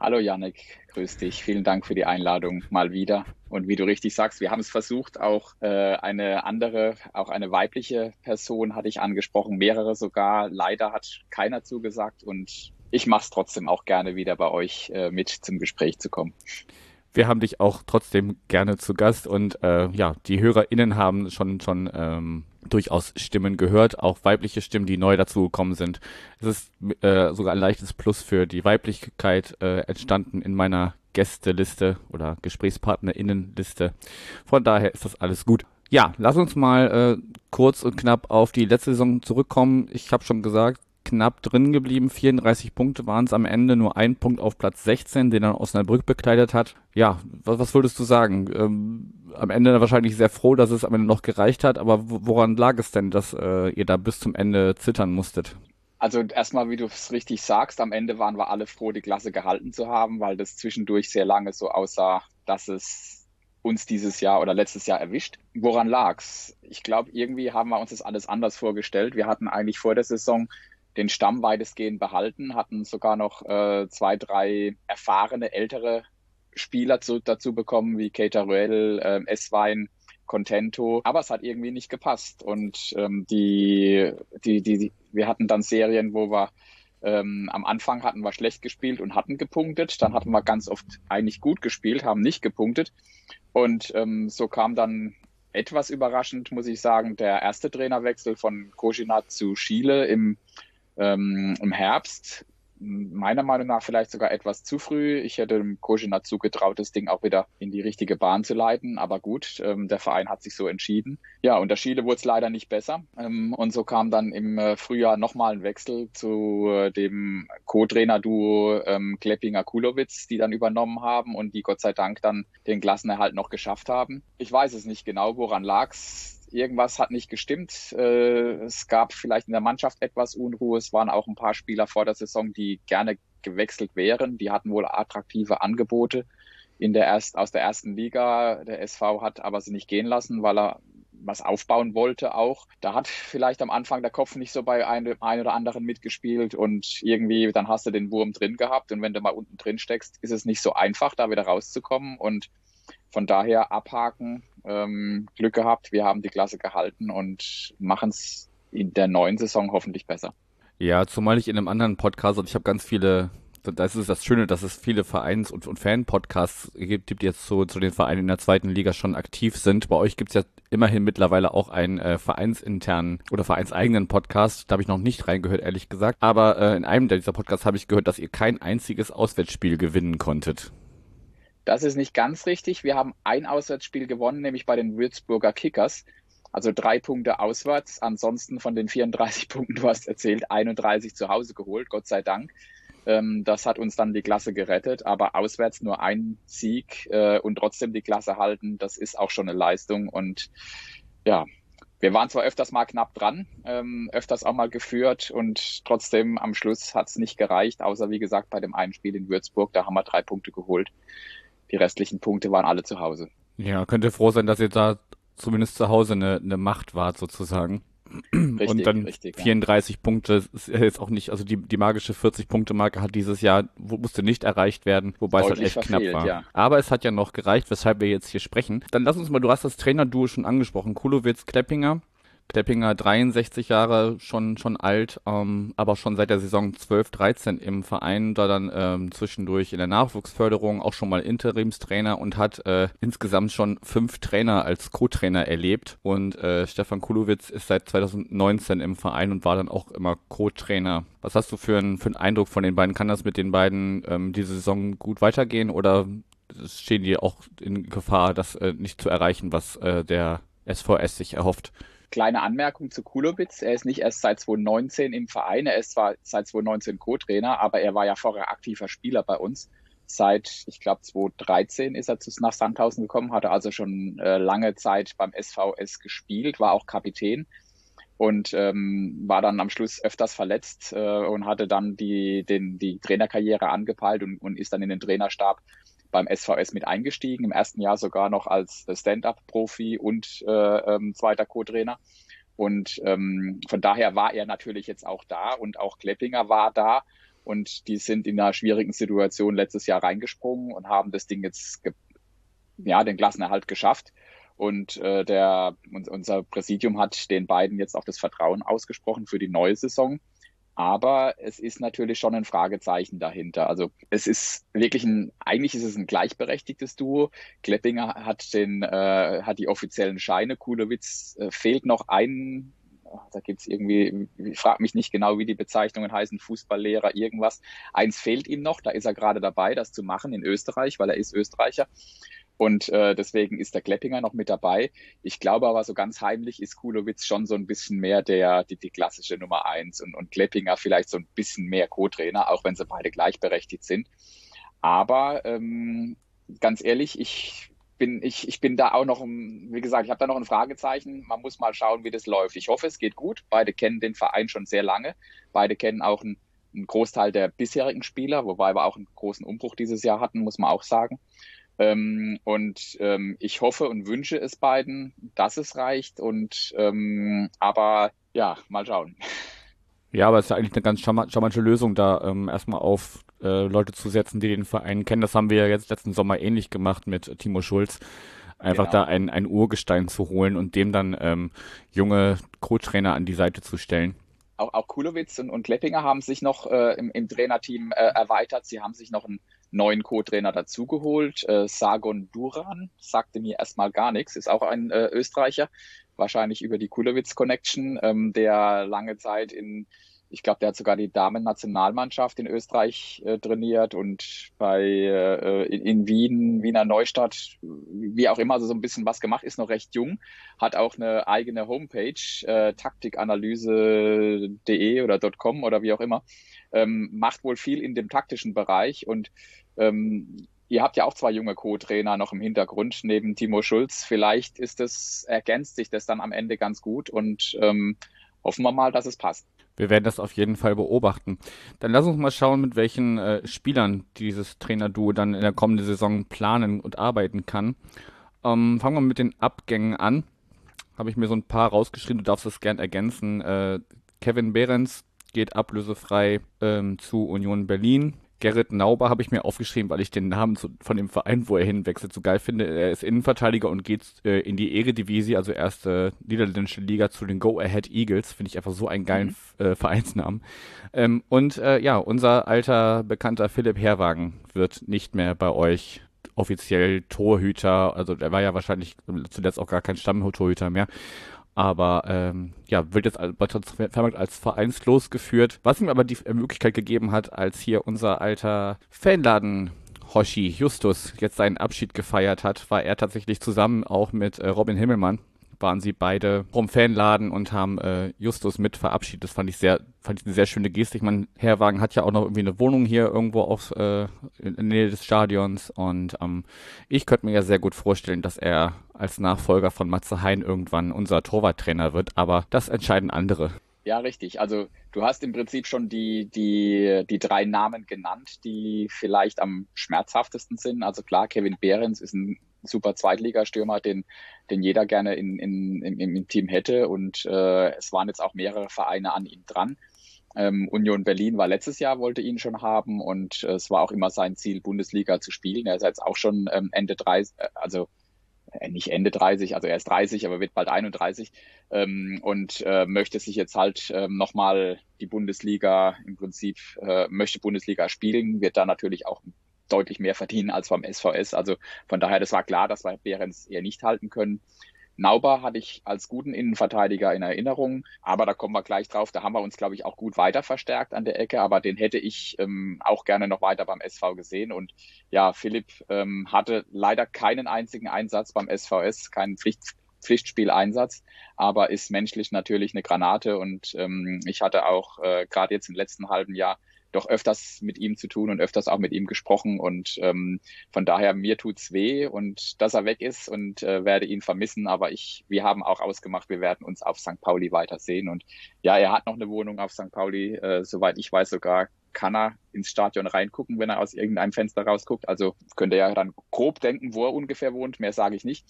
Hallo Yannick, grüß dich. Vielen Dank für die Einladung mal wieder. Und wie du richtig sagst, wir haben es versucht, auch äh, eine andere, auch eine weibliche Person hatte ich angesprochen, mehrere sogar. Leider hat keiner zugesagt und ich mache es trotzdem auch gerne wieder bei euch äh, mit zum Gespräch zu kommen. Wir haben dich auch trotzdem gerne zu Gast und äh, ja, die HörerInnen haben schon schon ähm, durchaus Stimmen gehört, auch weibliche Stimmen, die neu dazugekommen sind. Es ist äh, sogar ein leichtes Plus für die Weiblichkeit äh, entstanden in meiner Gästeliste oder Gesprächspartnerinnenliste. Von daher ist das alles gut. Ja, lass uns mal äh, kurz und knapp auf die letzte Saison zurückkommen. Ich habe schon gesagt, knapp drin geblieben. 34 Punkte waren es am Ende, nur ein Punkt auf Platz 16, den dann Osnabrück bekleidet hat. Ja, was, was würdest du sagen? Ähm, am Ende wahrscheinlich sehr froh, dass es am Ende noch gereicht hat, aber woran lag es denn, dass äh, ihr da bis zum Ende zittern musstet? Also erstmal, wie du es richtig sagst, am Ende waren wir alle froh, die Klasse gehalten zu haben, weil das zwischendurch sehr lange so aussah, dass es uns dieses Jahr oder letztes Jahr erwischt. Woran lag's? Ich glaube, irgendwie haben wir uns das alles anders vorgestellt. Wir hatten eigentlich vor der Saison den Stamm weitestgehend behalten, hatten sogar noch äh, zwei, drei erfahrene, ältere Spieler zu, dazu bekommen, wie Cateruel, äh, S-Wein, Contento, aber es hat irgendwie nicht gepasst. Und ähm, die, die, die, wir hatten dann Serien, wo wir ähm, am Anfang hatten wir schlecht gespielt und hatten gepunktet. Dann hatten wir ganz oft eigentlich gut gespielt, haben nicht gepunktet. Und ähm, so kam dann etwas überraschend, muss ich sagen, der erste Trainerwechsel von Koschinat zu Schiele im ähm, im Herbst. Meiner Meinung nach vielleicht sogar etwas zu früh. Ich hätte dem Koschina zugetraut, das Ding auch wieder in die richtige Bahn zu leiten. Aber gut, ähm, der Verein hat sich so entschieden. Ja, unter Schiele wurde es leider nicht besser. Ähm, und so kam dann im äh, Frühjahr nochmal ein Wechsel zu äh, dem Co-Trainer-Duo ähm, Kleppinger-Kulowitz, die dann übernommen haben und die Gott sei Dank dann den Klassenerhalt noch geschafft haben. Ich weiß es nicht genau, woran lag's irgendwas hat nicht gestimmt. Äh, es gab vielleicht in der Mannschaft etwas Unruhe. Es waren auch ein paar Spieler vor der Saison, die gerne gewechselt wären. Die hatten wohl attraktive Angebote in der erst, aus der ersten Liga. Der SV hat aber sie nicht gehen lassen, weil er was aufbauen wollte auch. Da hat vielleicht am Anfang der Kopf nicht so bei einem ein oder anderen mitgespielt und irgendwie dann hast du den Wurm drin gehabt und wenn du mal unten drin steckst, ist es nicht so einfach, da wieder rauszukommen und von daher abhaken, ähm, Glück gehabt, wir haben die Klasse gehalten und machen es in der neuen Saison hoffentlich besser. Ja, zumal ich in einem anderen Podcast, und ich habe ganz viele, das ist das Schöne, dass es viele Vereins- und, und Fan-Podcasts gibt, die jetzt so zu den Vereinen in der zweiten Liga schon aktiv sind. Bei euch gibt es ja immerhin mittlerweile auch einen äh, vereinsinternen oder vereinseigenen Podcast. Da habe ich noch nicht reingehört, ehrlich gesagt. Aber äh, in einem dieser Podcasts habe ich gehört, dass ihr kein einziges Auswärtsspiel gewinnen konntet. Das ist nicht ganz richtig. Wir haben ein Auswärtsspiel gewonnen, nämlich bei den Würzburger Kickers. Also drei Punkte auswärts. Ansonsten von den 34 <laughs> Punkten, du hast erzählt, 31 zu Hause geholt, Gott sei Dank. Ähm, das hat uns dann die Klasse gerettet. Aber auswärts nur ein Sieg äh, und trotzdem die Klasse halten, das ist auch schon eine Leistung. Und ja, wir waren zwar öfters mal knapp dran, ähm, öfters auch mal geführt und trotzdem am Schluss hat es nicht gereicht, außer wie gesagt bei dem einen Spiel in Würzburg, da haben wir drei Punkte geholt. Die restlichen Punkte waren alle zu Hause. Ja, könnt ihr froh sein, dass ihr da zumindest zu Hause eine, eine Macht wart sozusagen. Richtig, und dann richtig, 34 ja. Punkte ist jetzt auch nicht, also die, die magische 40-Punkte-Marke hat dieses Jahr, musste nicht erreicht werden, wobei Deutlich es halt echt verfehlt, knapp war. Ja. Aber es hat ja noch gereicht, weshalb wir jetzt hier sprechen. Dann lass uns mal, du hast das Trainer-Duo schon angesprochen, Kulowitz, Kleppinger. Kleppinger 63 Jahre, schon, schon alt, ähm, aber schon seit der Saison 12, 13 im Verein, da dann ähm, zwischendurch in der Nachwuchsförderung auch schon mal Interimstrainer und hat äh, insgesamt schon fünf Trainer als Co-Trainer erlebt. Und äh, Stefan Kulowitz ist seit 2019 im Verein und war dann auch immer Co-Trainer. Was hast du für einen für einen Eindruck von den beiden? Kann das mit den beiden ähm, diese Saison gut weitergehen oder stehen die auch in Gefahr, das äh, nicht zu erreichen, was äh, der SVS sich erhofft? Kleine Anmerkung zu Kulowitz. Er ist nicht erst seit 2019 im Verein, er ist zwar seit 2019 Co-Trainer, aber er war ja vorher aktiver Spieler bei uns. Seit, ich glaube, 2013 ist er zu, nach Sandhausen gekommen, hatte also schon äh, lange Zeit beim SVS gespielt, war auch Kapitän und ähm, war dann am Schluss öfters verletzt äh, und hatte dann die, den, die Trainerkarriere angepeilt und, und ist dann in den Trainerstab beim SVS mit eingestiegen, im ersten Jahr sogar noch als Stand-up-Profi und äh, ähm, zweiter Co-Trainer. Und ähm, von daher war er natürlich jetzt auch da und auch Kleppinger war da. Und die sind in einer schwierigen Situation letztes Jahr reingesprungen und haben das Ding jetzt, ja, den Klassenerhalt geschafft. Und äh, der, unser Präsidium hat den beiden jetzt auch das Vertrauen ausgesprochen für die neue Saison. Aber es ist natürlich schon ein Fragezeichen dahinter. Also es ist wirklich ein, eigentlich ist es ein gleichberechtigtes Duo. Kleppinger hat den, äh, hat die offiziellen Scheine. Kulowitz äh, fehlt noch ein da gibt's irgendwie, ich frage mich nicht genau, wie die Bezeichnungen heißen, Fußballlehrer, irgendwas. Eins fehlt ihm noch, da ist er gerade dabei, das zu machen in Österreich, weil er ist Österreicher. Und äh, deswegen ist der Kleppinger noch mit dabei. Ich glaube aber, so ganz heimlich ist Kulowitz schon so ein bisschen mehr der, die, die klassische Nummer eins und, und Kleppinger vielleicht so ein bisschen mehr Co-Trainer, auch wenn sie beide gleichberechtigt sind. Aber ähm, ganz ehrlich, ich bin, ich, ich bin da auch noch, wie gesagt, ich habe da noch ein Fragezeichen. Man muss mal schauen, wie das läuft. Ich hoffe, es geht gut. Beide kennen den Verein schon sehr lange. Beide kennen auch einen, einen Großteil der bisherigen Spieler, wobei wir auch einen großen Umbruch dieses Jahr hatten, muss man auch sagen. Ähm, und ähm, ich hoffe und wünsche es beiden, dass es reicht. Und ähm, aber ja, mal schauen. Ja, aber es ist ja eigentlich eine ganz charmante Lösung, da ähm, erstmal auf äh, Leute zu setzen, die den Verein kennen. Das haben wir ja jetzt letzten Sommer ähnlich gemacht mit Timo Schulz. Einfach genau. da ein, ein Urgestein zu holen und dem dann ähm, junge Co-Trainer an die Seite zu stellen. Auch, auch Kulowitz und, und Kleppinger haben sich noch äh, im, im Trainerteam äh, erweitert. Sie haben sich noch einen neuen Co-Trainer dazugeholt. Äh, Sargon Duran sagte mir erstmal gar nichts, ist auch ein äh, Österreicher, wahrscheinlich über die Kulowitz Connection, ähm, der lange Zeit in ich glaube, der hat sogar die Damen-Nationalmannschaft in Österreich äh, trainiert und bei äh, in, in, Wien, Wiener Neustadt, wie auch immer, also so ein bisschen was gemacht, ist noch recht jung, hat auch eine eigene Homepage, äh, taktikanalyse.de oder .com oder wie auch immer, ähm, macht wohl viel in dem taktischen Bereich und ähm, Ihr habt ja auch zwei junge Co-Trainer noch im Hintergrund neben Timo Schulz. Vielleicht ist es, ergänzt sich das dann am Ende ganz gut und ähm, hoffen wir mal, dass es passt. Wir werden das auf jeden Fall beobachten. Dann lass uns mal schauen, mit welchen äh, Spielern dieses Trainerduo dann in der kommenden Saison planen und arbeiten kann. Ähm, fangen wir mit den Abgängen an. Habe ich mir so ein paar rausgeschrieben, du darfst das gern ergänzen. Äh, Kevin Behrens geht ablösefrei ähm, zu Union Berlin. Gerrit Nauber habe ich mir aufgeschrieben, weil ich den Namen zu, von dem Verein, wo er hinwechselt, so geil finde. Er ist Innenverteidiger und geht äh, in die Eredivisie, also erste niederländische Liga, zu den Go Ahead Eagles. Finde ich einfach so einen geilen mhm. äh, Vereinsnamen. Ähm, und äh, ja, unser alter bekannter Philipp Herwagen wird nicht mehr bei euch offiziell Torhüter, also er war ja wahrscheinlich zuletzt auch gar kein Stammtorhüter mehr aber ähm, ja, wird jetzt bei Transfermarkt als vereinslos geführt, was ihm aber die Möglichkeit gegeben hat, als hier unser alter Fanladen Hoshi Justus jetzt seinen Abschied gefeiert hat, war er tatsächlich zusammen auch mit äh, Robin Himmelmann waren sie beide vom Fanladen und haben äh, Justus mit verabschiedet. Das fand ich sehr, fand ich eine sehr schöne Geste. Ich meine, Herrwagen hat ja auch noch irgendwie eine Wohnung hier irgendwo auf äh, in der Nähe des Stadions und ähm, ich könnte mir ja sehr gut vorstellen, dass er als Nachfolger von Matze Hein irgendwann unser Torwarttrainer wird, aber das entscheiden andere. Ja, richtig. Also du hast im Prinzip schon die, die, die drei Namen genannt, die vielleicht am schmerzhaftesten sind. Also klar, Kevin Behrens ist ein super Zweitligastürmer, den, den jeder gerne in, in, im, im Team hätte. Und äh, es waren jetzt auch mehrere Vereine an ihm dran. Ähm, Union Berlin war letztes Jahr, wollte ihn schon haben und äh, es war auch immer sein Ziel, Bundesliga zu spielen. Er ist jetzt auch schon ähm, Ende 30, äh, also äh, nicht Ende 30, also er ist 30, aber wird bald 31 ähm, und äh, möchte sich jetzt halt ähm, nochmal die Bundesliga im Prinzip, äh, möchte Bundesliga spielen, wird da natürlich auch deutlich mehr verdienen als beim SVS. Also von daher, das war klar, dass wir Behrens eher nicht halten können. Nauber hatte ich als guten Innenverteidiger in Erinnerung, aber da kommen wir gleich drauf. Da haben wir uns, glaube ich, auch gut weiter verstärkt an der Ecke, aber den hätte ich ähm, auch gerne noch weiter beim SV gesehen. Und ja, Philipp ähm, hatte leider keinen einzigen Einsatz beim SVS, keinen Pflicht, Pflichtspieleinsatz, aber ist menschlich natürlich eine Granate. Und ähm, ich hatte auch äh, gerade jetzt im letzten halben Jahr doch öfters mit ihm zu tun und öfters auch mit ihm gesprochen und ähm, von daher mir tut's weh und dass er weg ist und äh, werde ihn vermissen, aber ich, wir haben auch ausgemacht, wir werden uns auf St. Pauli weitersehen und ja, er hat noch eine Wohnung auf St. Pauli, äh, soweit ich weiß sogar kann er ins Stadion reingucken, wenn er aus irgendeinem Fenster rausguckt. Also könnte er dann grob denken, wo er ungefähr wohnt. Mehr sage ich nicht.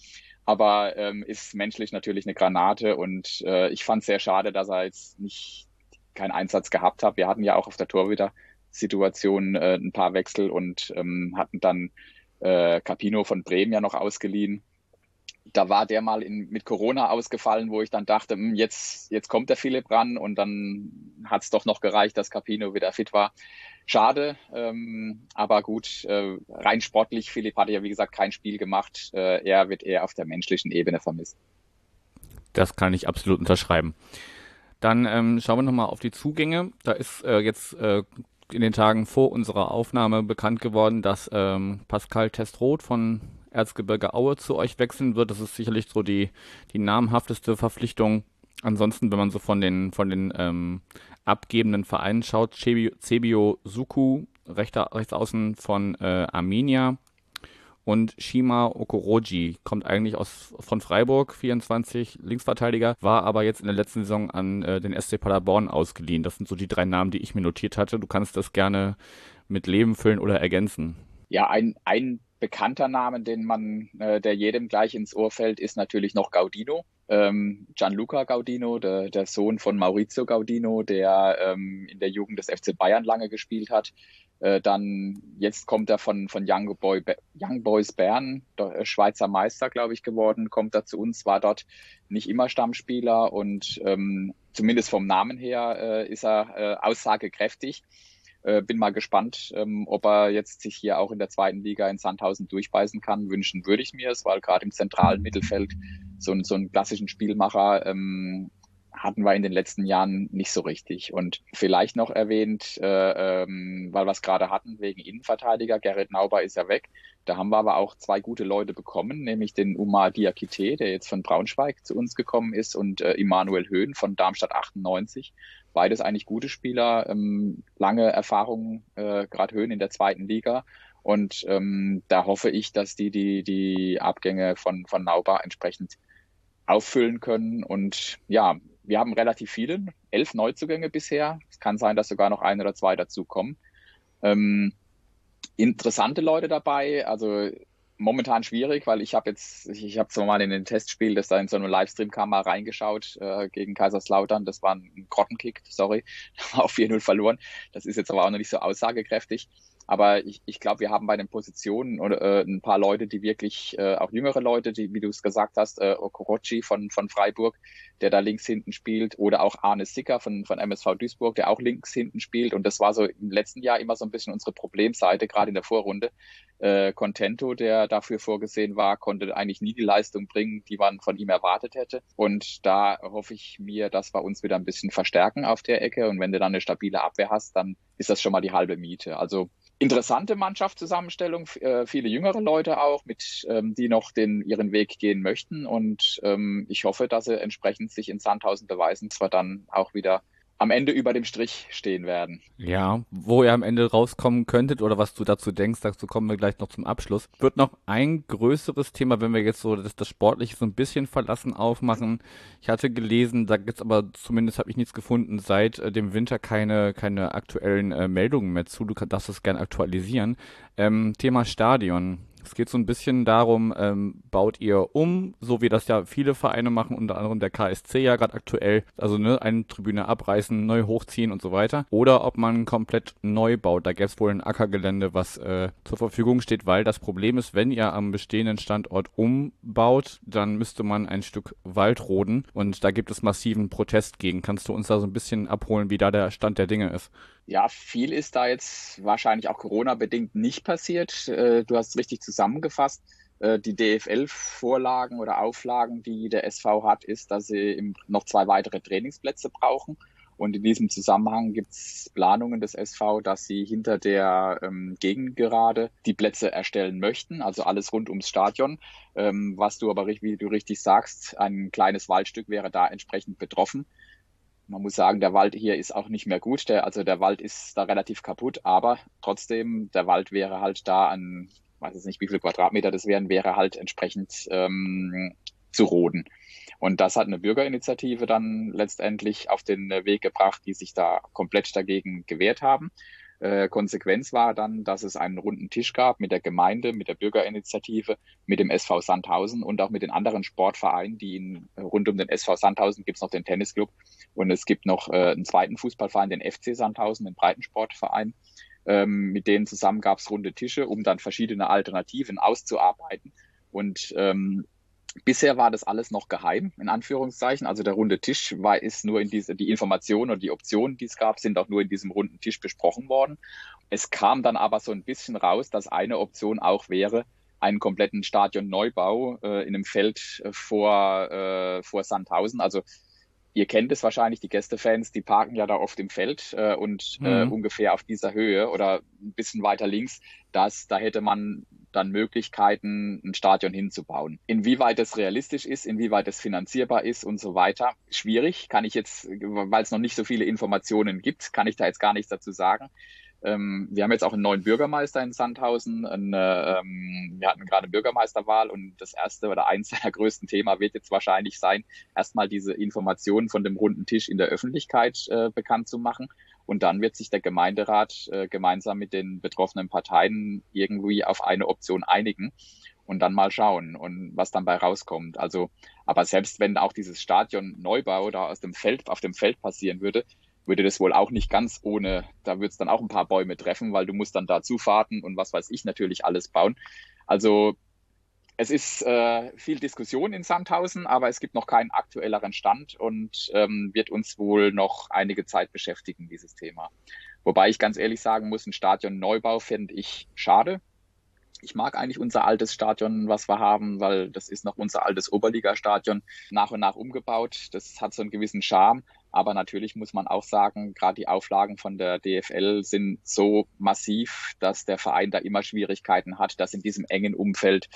Aber ähm, ist menschlich natürlich eine Granate und äh, ich fand es sehr schade, dass er jetzt nicht keinen Einsatz gehabt habe. Wir hatten ja auch auf der Torhüter-Situation äh, ein paar Wechsel und ähm, hatten dann äh, Capino von Bremen ja noch ausgeliehen. da war der mal in, mit Corona ausgefallen, wo ich dann dachte, hm, jetzt, jetzt kommt der Philipp ran und dann hat es doch noch gereicht, dass Capino wieder fit war. Schade, ähm, aber gut, äh, rein sportlich, Philipp hatte ja wie gesagt kein Spiel gemacht. Äh, er wird eher auf der menschlichen Ebene vermisst. Das kann ich absolut unterschreiben. Dann ähm, schauen wir nochmal auf die Zugänge. Da ist äh, jetzt äh, in den Tagen vor unserer Aufnahme bekannt geworden, dass ähm, Pascal Testroth von Erzgebirge Aue zu euch wechseln wird. Das ist sicherlich so die, die namhafteste Verpflichtung. Ansonsten, wenn man so von den, von den ähm, abgebenden Vereinen schaut, Cebio Suku, rechter, rechts außen von äh, Arminia, und Shima Okoroji kommt eigentlich aus, von Freiburg, 24, Linksverteidiger, war aber jetzt in der letzten Saison an äh, den SC Paderborn ausgeliehen. Das sind so die drei Namen, die ich mir notiert hatte. Du kannst das gerne mit Leben füllen oder ergänzen. Ja, ein, ein bekannter Name, den man, äh, der jedem gleich ins Ohr fällt, ist natürlich noch Gaudino. Ähm, Gianluca Gaudino, der, der Sohn von Maurizio Gaudino, der ähm, in der Jugend des FC Bayern lange gespielt hat. Äh, dann jetzt kommt er von, von Young, Boy, Young Boys Bern, äh, Schweizer Meister, glaube ich, geworden, kommt er zu uns, war dort nicht immer Stammspieler und ähm, zumindest vom Namen her äh, ist er äh, aussagekräftig. Äh, bin mal gespannt, ähm, ob er jetzt sich hier auch in der zweiten Liga in Sandhausen durchbeißen kann. Wünschen würde ich mir es, weil gerade im zentralen Mittelfeld so, so einen klassischen Spielmacher ähm, hatten wir in den letzten Jahren nicht so richtig. Und vielleicht noch erwähnt, äh, ähm, weil wir es gerade hatten, wegen Innenverteidiger, Gerrit Nauber ist ja weg. Da haben wir aber auch zwei gute Leute bekommen, nämlich den Umar Diakite, der jetzt von Braunschweig zu uns gekommen ist, und äh, Immanuel Höhn von Darmstadt 98. Beides eigentlich gute Spieler, ähm, lange Erfahrung, äh, gerade Höhn in der zweiten Liga. Und ähm, da hoffe ich, dass die die, die Abgänge von, von Nauber entsprechend auffüllen können. Und ja, wir haben relativ viele, elf Neuzugänge bisher. Es kann sein, dass sogar noch ein oder zwei dazukommen. Ähm, interessante Leute dabei, also momentan schwierig, weil ich habe jetzt, ich, habe zwar mal in den Testspiel, das da in so einem Livestream kam, mal reingeschaut äh, gegen Kaiserslautern. Das war ein Grottenkick, sorry, <laughs> auf 4-0 verloren. Das ist jetzt aber auch noch nicht so aussagekräftig. Aber ich, ich glaube, wir haben bei den Positionen oder, äh, ein paar Leute, die wirklich, äh, auch jüngere Leute, die, wie du es gesagt hast, äh, Okorochi von, von Freiburg, der da links hinten spielt, oder auch Arne Sicker von, von MSV Duisburg, der auch links hinten spielt. Und das war so im letzten Jahr immer so ein bisschen unsere Problemseite, gerade in der Vorrunde. Äh, Contento, der dafür vorgesehen war, konnte eigentlich nie die Leistung bringen, die man von ihm erwartet hätte. Und da hoffe ich mir, dass wir uns wieder ein bisschen verstärken auf der Ecke. Und wenn du dann eine stabile Abwehr hast, dann ist das schon mal die halbe Miete. Also interessante Mannschaftszusammenstellung, äh, viele jüngere Leute auch, mit ähm, die noch den ihren Weg gehen möchten. Und ähm, ich hoffe, dass sie entsprechend sich in Sandhausen beweisen, zwar dann auch wieder am Ende über dem Strich stehen werden. Ja, wo ihr am Ende rauskommen könntet oder was du dazu denkst, dazu kommen wir gleich noch zum Abschluss. Wird noch ein größeres Thema, wenn wir jetzt so das, das Sportliche so ein bisschen verlassen aufmachen. Ich hatte gelesen, da gibt's aber zumindest habe ich nichts gefunden, seit äh, dem Winter keine, keine aktuellen äh, Meldungen mehr zu. Du darfst das gerne aktualisieren. Ähm, Thema Stadion. Es geht so ein bisschen darum, ähm, baut ihr um, so wie das ja viele Vereine machen, unter anderem der KSC ja gerade aktuell, also ne, eine Tribüne abreißen, neu hochziehen und so weiter. Oder ob man komplett neu baut. Da gäbe es wohl ein Ackergelände, was äh, zur Verfügung steht, weil das Problem ist, wenn ihr am bestehenden Standort umbaut, dann müsste man ein Stück Wald roden und da gibt es massiven Protest gegen. Kannst du uns da so ein bisschen abholen, wie da der Stand der Dinge ist? Ja, viel ist da jetzt wahrscheinlich auch Corona-bedingt nicht passiert. Äh, du hast es richtig zusammengefasst. Äh, die DFL-Vorlagen oder Auflagen, die der SV hat, ist, dass sie noch zwei weitere Trainingsplätze brauchen. Und in diesem Zusammenhang gibt es Planungen des SV, dass sie hinter der ähm, Gegengerade die Plätze erstellen möchten, also alles rund ums Stadion. Ähm, was du aber, wie du richtig sagst, ein kleines Waldstück wäre da entsprechend betroffen. Man muss sagen, der Wald hier ist auch nicht mehr gut. Der, also der Wald ist da relativ kaputt, aber trotzdem, der Wald wäre halt da an, weiß jetzt nicht, wie viele Quadratmeter das wären, wäre halt entsprechend ähm, zu roden. Und das hat eine Bürgerinitiative dann letztendlich auf den Weg gebracht, die sich da komplett dagegen gewehrt haben. Äh, Konsequenz war dann, dass es einen runden Tisch gab mit der Gemeinde, mit der Bürgerinitiative, mit dem SV Sandhausen und auch mit den anderen Sportvereinen, die in, rund um den SV Sandhausen gibt es noch den Tennisclub und es gibt noch äh, einen zweiten Fußballverein, den FC Sandhausen, den Breitensportverein. Ähm, mit denen zusammen gab es runde Tische, um dann verschiedene Alternativen auszuarbeiten. Und ähm, Bisher war das alles noch geheim, in Anführungszeichen. Also der runde Tisch war, ist nur in diese, die Informationen und die Optionen, die es gab, sind auch nur in diesem runden Tisch besprochen worden. Es kam dann aber so ein bisschen raus, dass eine Option auch wäre, einen kompletten Stadionneubau äh, in einem Feld äh, vor, äh, vor Sandhausen. Also ihr kennt es wahrscheinlich, die Gästefans, die parken ja da oft im Feld äh, und äh, mhm. äh, ungefähr auf dieser Höhe oder ein bisschen weiter links, das, da hätte man dann Möglichkeiten, ein Stadion hinzubauen. Inwieweit das realistisch ist, inwieweit das finanzierbar ist und so weiter, schwierig. Kann ich jetzt, weil es noch nicht so viele Informationen gibt, kann ich da jetzt gar nichts dazu sagen. Ähm, wir haben jetzt auch einen neuen Bürgermeister in Sandhausen. Ein, äh, ähm, wir hatten gerade Bürgermeisterwahl und das erste oder eins <laughs> der größten Themen wird jetzt wahrscheinlich sein, erstmal diese Informationen von dem runden Tisch in der Öffentlichkeit äh, bekannt zu machen. Und dann wird sich der Gemeinderat äh, gemeinsam mit den betroffenen Parteien irgendwie auf eine Option einigen und dann mal schauen und was dann bei rauskommt. Also, aber selbst wenn auch dieses Stadion Neubau da aus dem Feld, auf dem Feld passieren würde, würde das wohl auch nicht ganz ohne, da wird es dann auch ein paar Bäume treffen, weil du musst dann da zufahrten und was weiß ich natürlich alles bauen. Also es ist äh, viel Diskussion in Sandhausen, aber es gibt noch keinen aktuelleren Stand und ähm, wird uns wohl noch einige Zeit beschäftigen, dieses Thema. Wobei ich ganz ehrlich sagen muss, ein Stadion-Neubau fände ich schade. Ich mag eigentlich unser altes Stadion, was wir haben, weil das ist noch unser altes Oberligastadion nach und nach umgebaut. Das hat so einen gewissen Charme. Aber natürlich muss man auch sagen, gerade die Auflagen von der DFL sind so massiv, dass der Verein da immer Schwierigkeiten hat, das in diesem engen Umfeld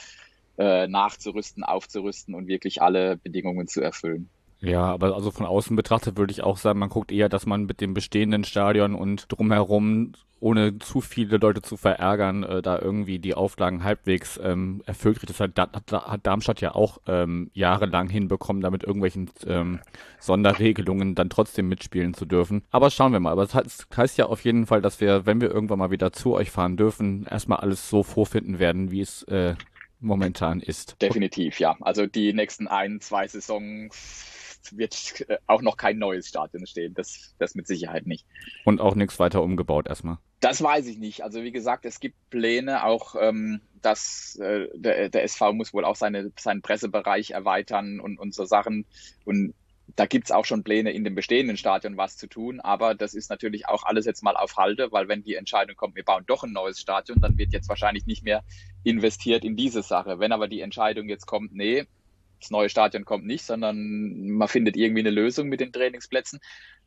äh, nachzurüsten, aufzurüsten und wirklich alle Bedingungen zu erfüllen. Ja, aber also von außen betrachtet würde ich auch sagen, man guckt eher, dass man mit dem bestehenden Stadion und drumherum, ohne zu viele Leute zu verärgern, äh, da irgendwie die Auflagen halbwegs ähm, erfüllt kriegt. Das hat, hat, Darmstadt ja auch ähm, jahrelang hinbekommen, damit irgendwelchen ähm, Sonderregelungen dann trotzdem mitspielen zu dürfen. Aber schauen wir mal. Aber das heißt, heißt ja auf jeden Fall, dass wir, wenn wir irgendwann mal wieder zu euch fahren dürfen, erstmal alles so vorfinden werden, wie es äh, momentan ist. Definitiv, ja. Also die nächsten ein, zwei Saisons wird äh, auch noch kein neues Stadion stehen. Das, das mit Sicherheit nicht. Und auch nichts weiter umgebaut erstmal. Das weiß ich nicht. Also wie gesagt, es gibt Pläne, auch ähm, dass äh, der, der SV muss wohl auch seine, seinen Pressebereich erweitern und, und so Sachen. Und da gibt's auch schon Pläne, in dem bestehenden Stadion was zu tun, aber das ist natürlich auch alles jetzt mal auf Halde, weil wenn die Entscheidung kommt, wir bauen doch ein neues Stadion, dann wird jetzt wahrscheinlich nicht mehr investiert in diese Sache. Wenn aber die Entscheidung jetzt kommt, nee, das neue Stadion kommt nicht, sondern man findet irgendwie eine Lösung mit den Trainingsplätzen,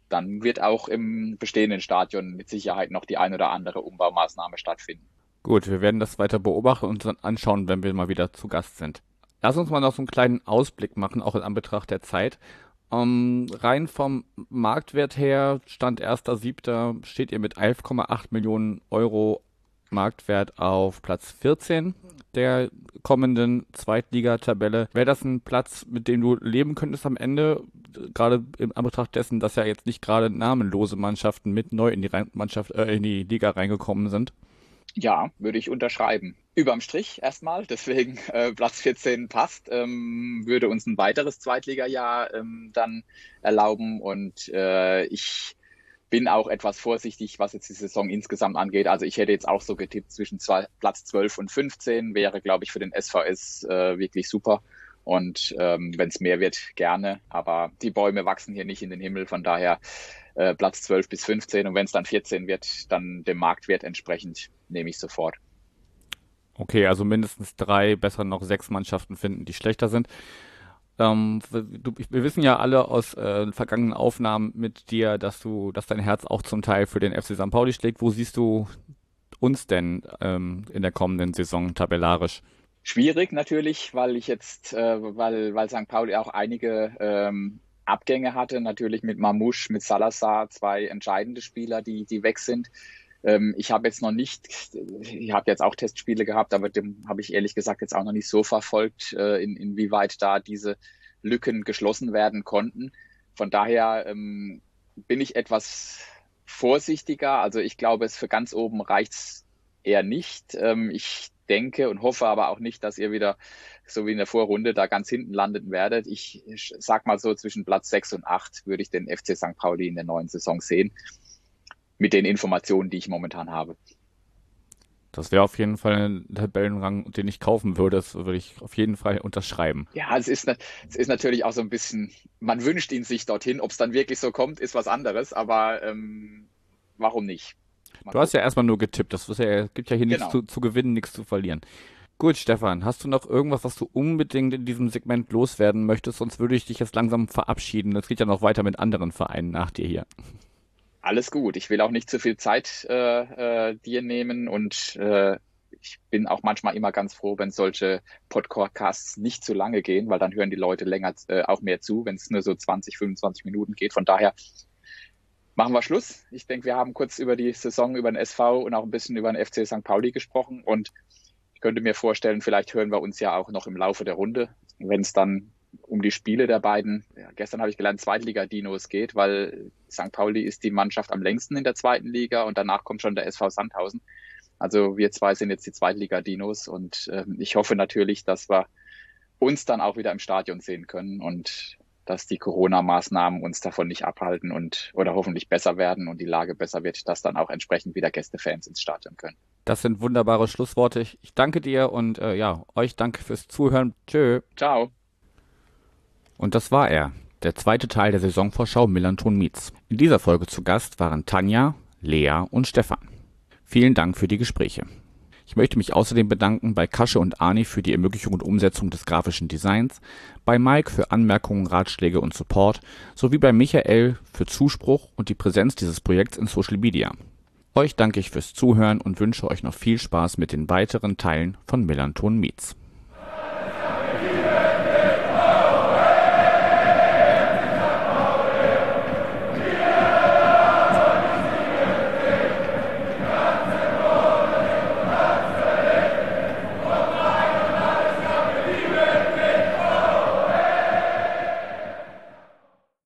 dann wird auch im bestehenden Stadion mit Sicherheit noch die ein oder andere Umbaumaßnahme stattfinden. Gut, wir werden das weiter beobachten und dann anschauen, wenn wir mal wieder zu Gast sind. Lass uns mal noch so einen kleinen Ausblick machen, auch in Anbetracht der Zeit. Um, ähm, rein vom Marktwert her, Stand 1.7. steht ihr mit 11,8 Millionen Euro Marktwert auf Platz 14 der kommenden Zweitligatabelle. Wäre das ein Platz, mit dem du leben könntest am Ende? Gerade im Anbetracht dessen, dass ja jetzt nicht gerade namenlose Mannschaften mit neu in die Mannschaft, äh, in die Liga reingekommen sind. Ja, würde ich unterschreiben. Überm Strich erstmal, <laughs> deswegen äh, Platz 14 passt, ähm, würde uns ein weiteres Zweitligajahr ähm, dann erlauben und äh, ich bin auch etwas vorsichtig, was jetzt die Saison insgesamt angeht. Also ich hätte jetzt auch so getippt zwischen zwei, Platz 12 und 15 wäre, glaube ich, für den SVS äh, wirklich super. Und ähm, wenn es mehr wird, gerne. Aber die Bäume wachsen hier nicht in den Himmel. Von daher äh, Platz 12 bis 15. Und wenn es dann 14 wird, dann dem Marktwert entsprechend nehme ich sofort. Okay, also mindestens drei, besser noch sechs Mannschaften finden, die schlechter sind. Ähm, du, wir wissen ja alle aus äh, vergangenen Aufnahmen mit dir, dass du, dass dein Herz auch zum Teil für den FC St. Pauli schlägt. Wo siehst du uns denn ähm, in der kommenden Saison tabellarisch? Schwierig natürlich, weil ich jetzt, äh, weil, weil St. Pauli auch einige ähm, Abgänge hatte, natürlich mit Mamouche, mit Salazar, zwei entscheidende Spieler, die, die weg sind. Ähm, ich habe jetzt noch nicht, ich habe jetzt auch Testspiele gehabt, aber dem habe ich ehrlich gesagt jetzt auch noch nicht so verfolgt, äh, in, inwieweit da diese Lücken geschlossen werden konnten. Von daher ähm, bin ich etwas vorsichtiger. Also ich glaube, es für ganz oben reicht's eher nicht. Ähm, ich denke und hoffe aber auch nicht, dass ihr wieder so wie in der Vorrunde da ganz hinten landen werdet. Ich, ich sag mal so zwischen Platz sechs und acht würde ich den FC St. Pauli in der neuen Saison sehen mit den Informationen, die ich momentan habe. Das wäre auf jeden Fall ein Tabellenrang, den ich kaufen würde. Das würde ich auf jeden Fall unterschreiben. Ja, es ist, es ist natürlich auch so ein bisschen, man wünscht ihn sich dorthin. Ob es dann wirklich so kommt, ist was anderes. Aber ähm, warum nicht? Mal du hast ja erstmal nur getippt. Das ja, gibt ja hier genau. nichts zu, zu gewinnen, nichts zu verlieren. Gut, Stefan, hast du noch irgendwas, was du unbedingt in diesem Segment loswerden möchtest? Sonst würde ich dich jetzt langsam verabschieden. Das geht ja noch weiter mit anderen Vereinen nach dir hier. Alles gut. Ich will auch nicht zu viel Zeit äh, äh, dir nehmen und äh, ich bin auch manchmal immer ganz froh, wenn solche Podcasts nicht zu lange gehen, weil dann hören die Leute länger äh, auch mehr zu, wenn es nur so 20, 25 Minuten geht. Von daher machen wir Schluss. Ich denke, wir haben kurz über die Saison, über den SV und auch ein bisschen über den FC St. Pauli gesprochen und ich könnte mir vorstellen, vielleicht hören wir uns ja auch noch im Laufe der Runde, wenn es dann um die Spiele der beiden, ja, gestern habe ich gelernt, Zweitliga-Dinos geht, weil St. Pauli ist die Mannschaft am längsten in der zweiten Liga und danach kommt schon der SV Sandhausen. Also wir zwei sind jetzt die Zweitliga-Dinos und äh, ich hoffe natürlich, dass wir uns dann auch wieder im Stadion sehen können und dass die Corona-Maßnahmen uns davon nicht abhalten und oder hoffentlich besser werden und die Lage besser wird, dass dann auch entsprechend wieder Gästefans ins Stadion können. Das sind wunderbare Schlussworte. Ich danke dir und äh, ja, euch danke fürs Zuhören. Tschö. Ciao. Und das war er, der zweite Teil der Saisonvorschau Millanton Meets. In dieser Folge zu Gast waren Tanja, Lea und Stefan. Vielen Dank für die Gespräche. Ich möchte mich außerdem bedanken bei Kasche und Ani für die Ermöglichung und Umsetzung des grafischen Designs, bei Mike für Anmerkungen, Ratschläge und Support, sowie bei Michael für Zuspruch und die Präsenz dieses Projekts in Social Media. Euch danke ich fürs Zuhören und wünsche euch noch viel Spaß mit den weiteren Teilen von Millanton Meets.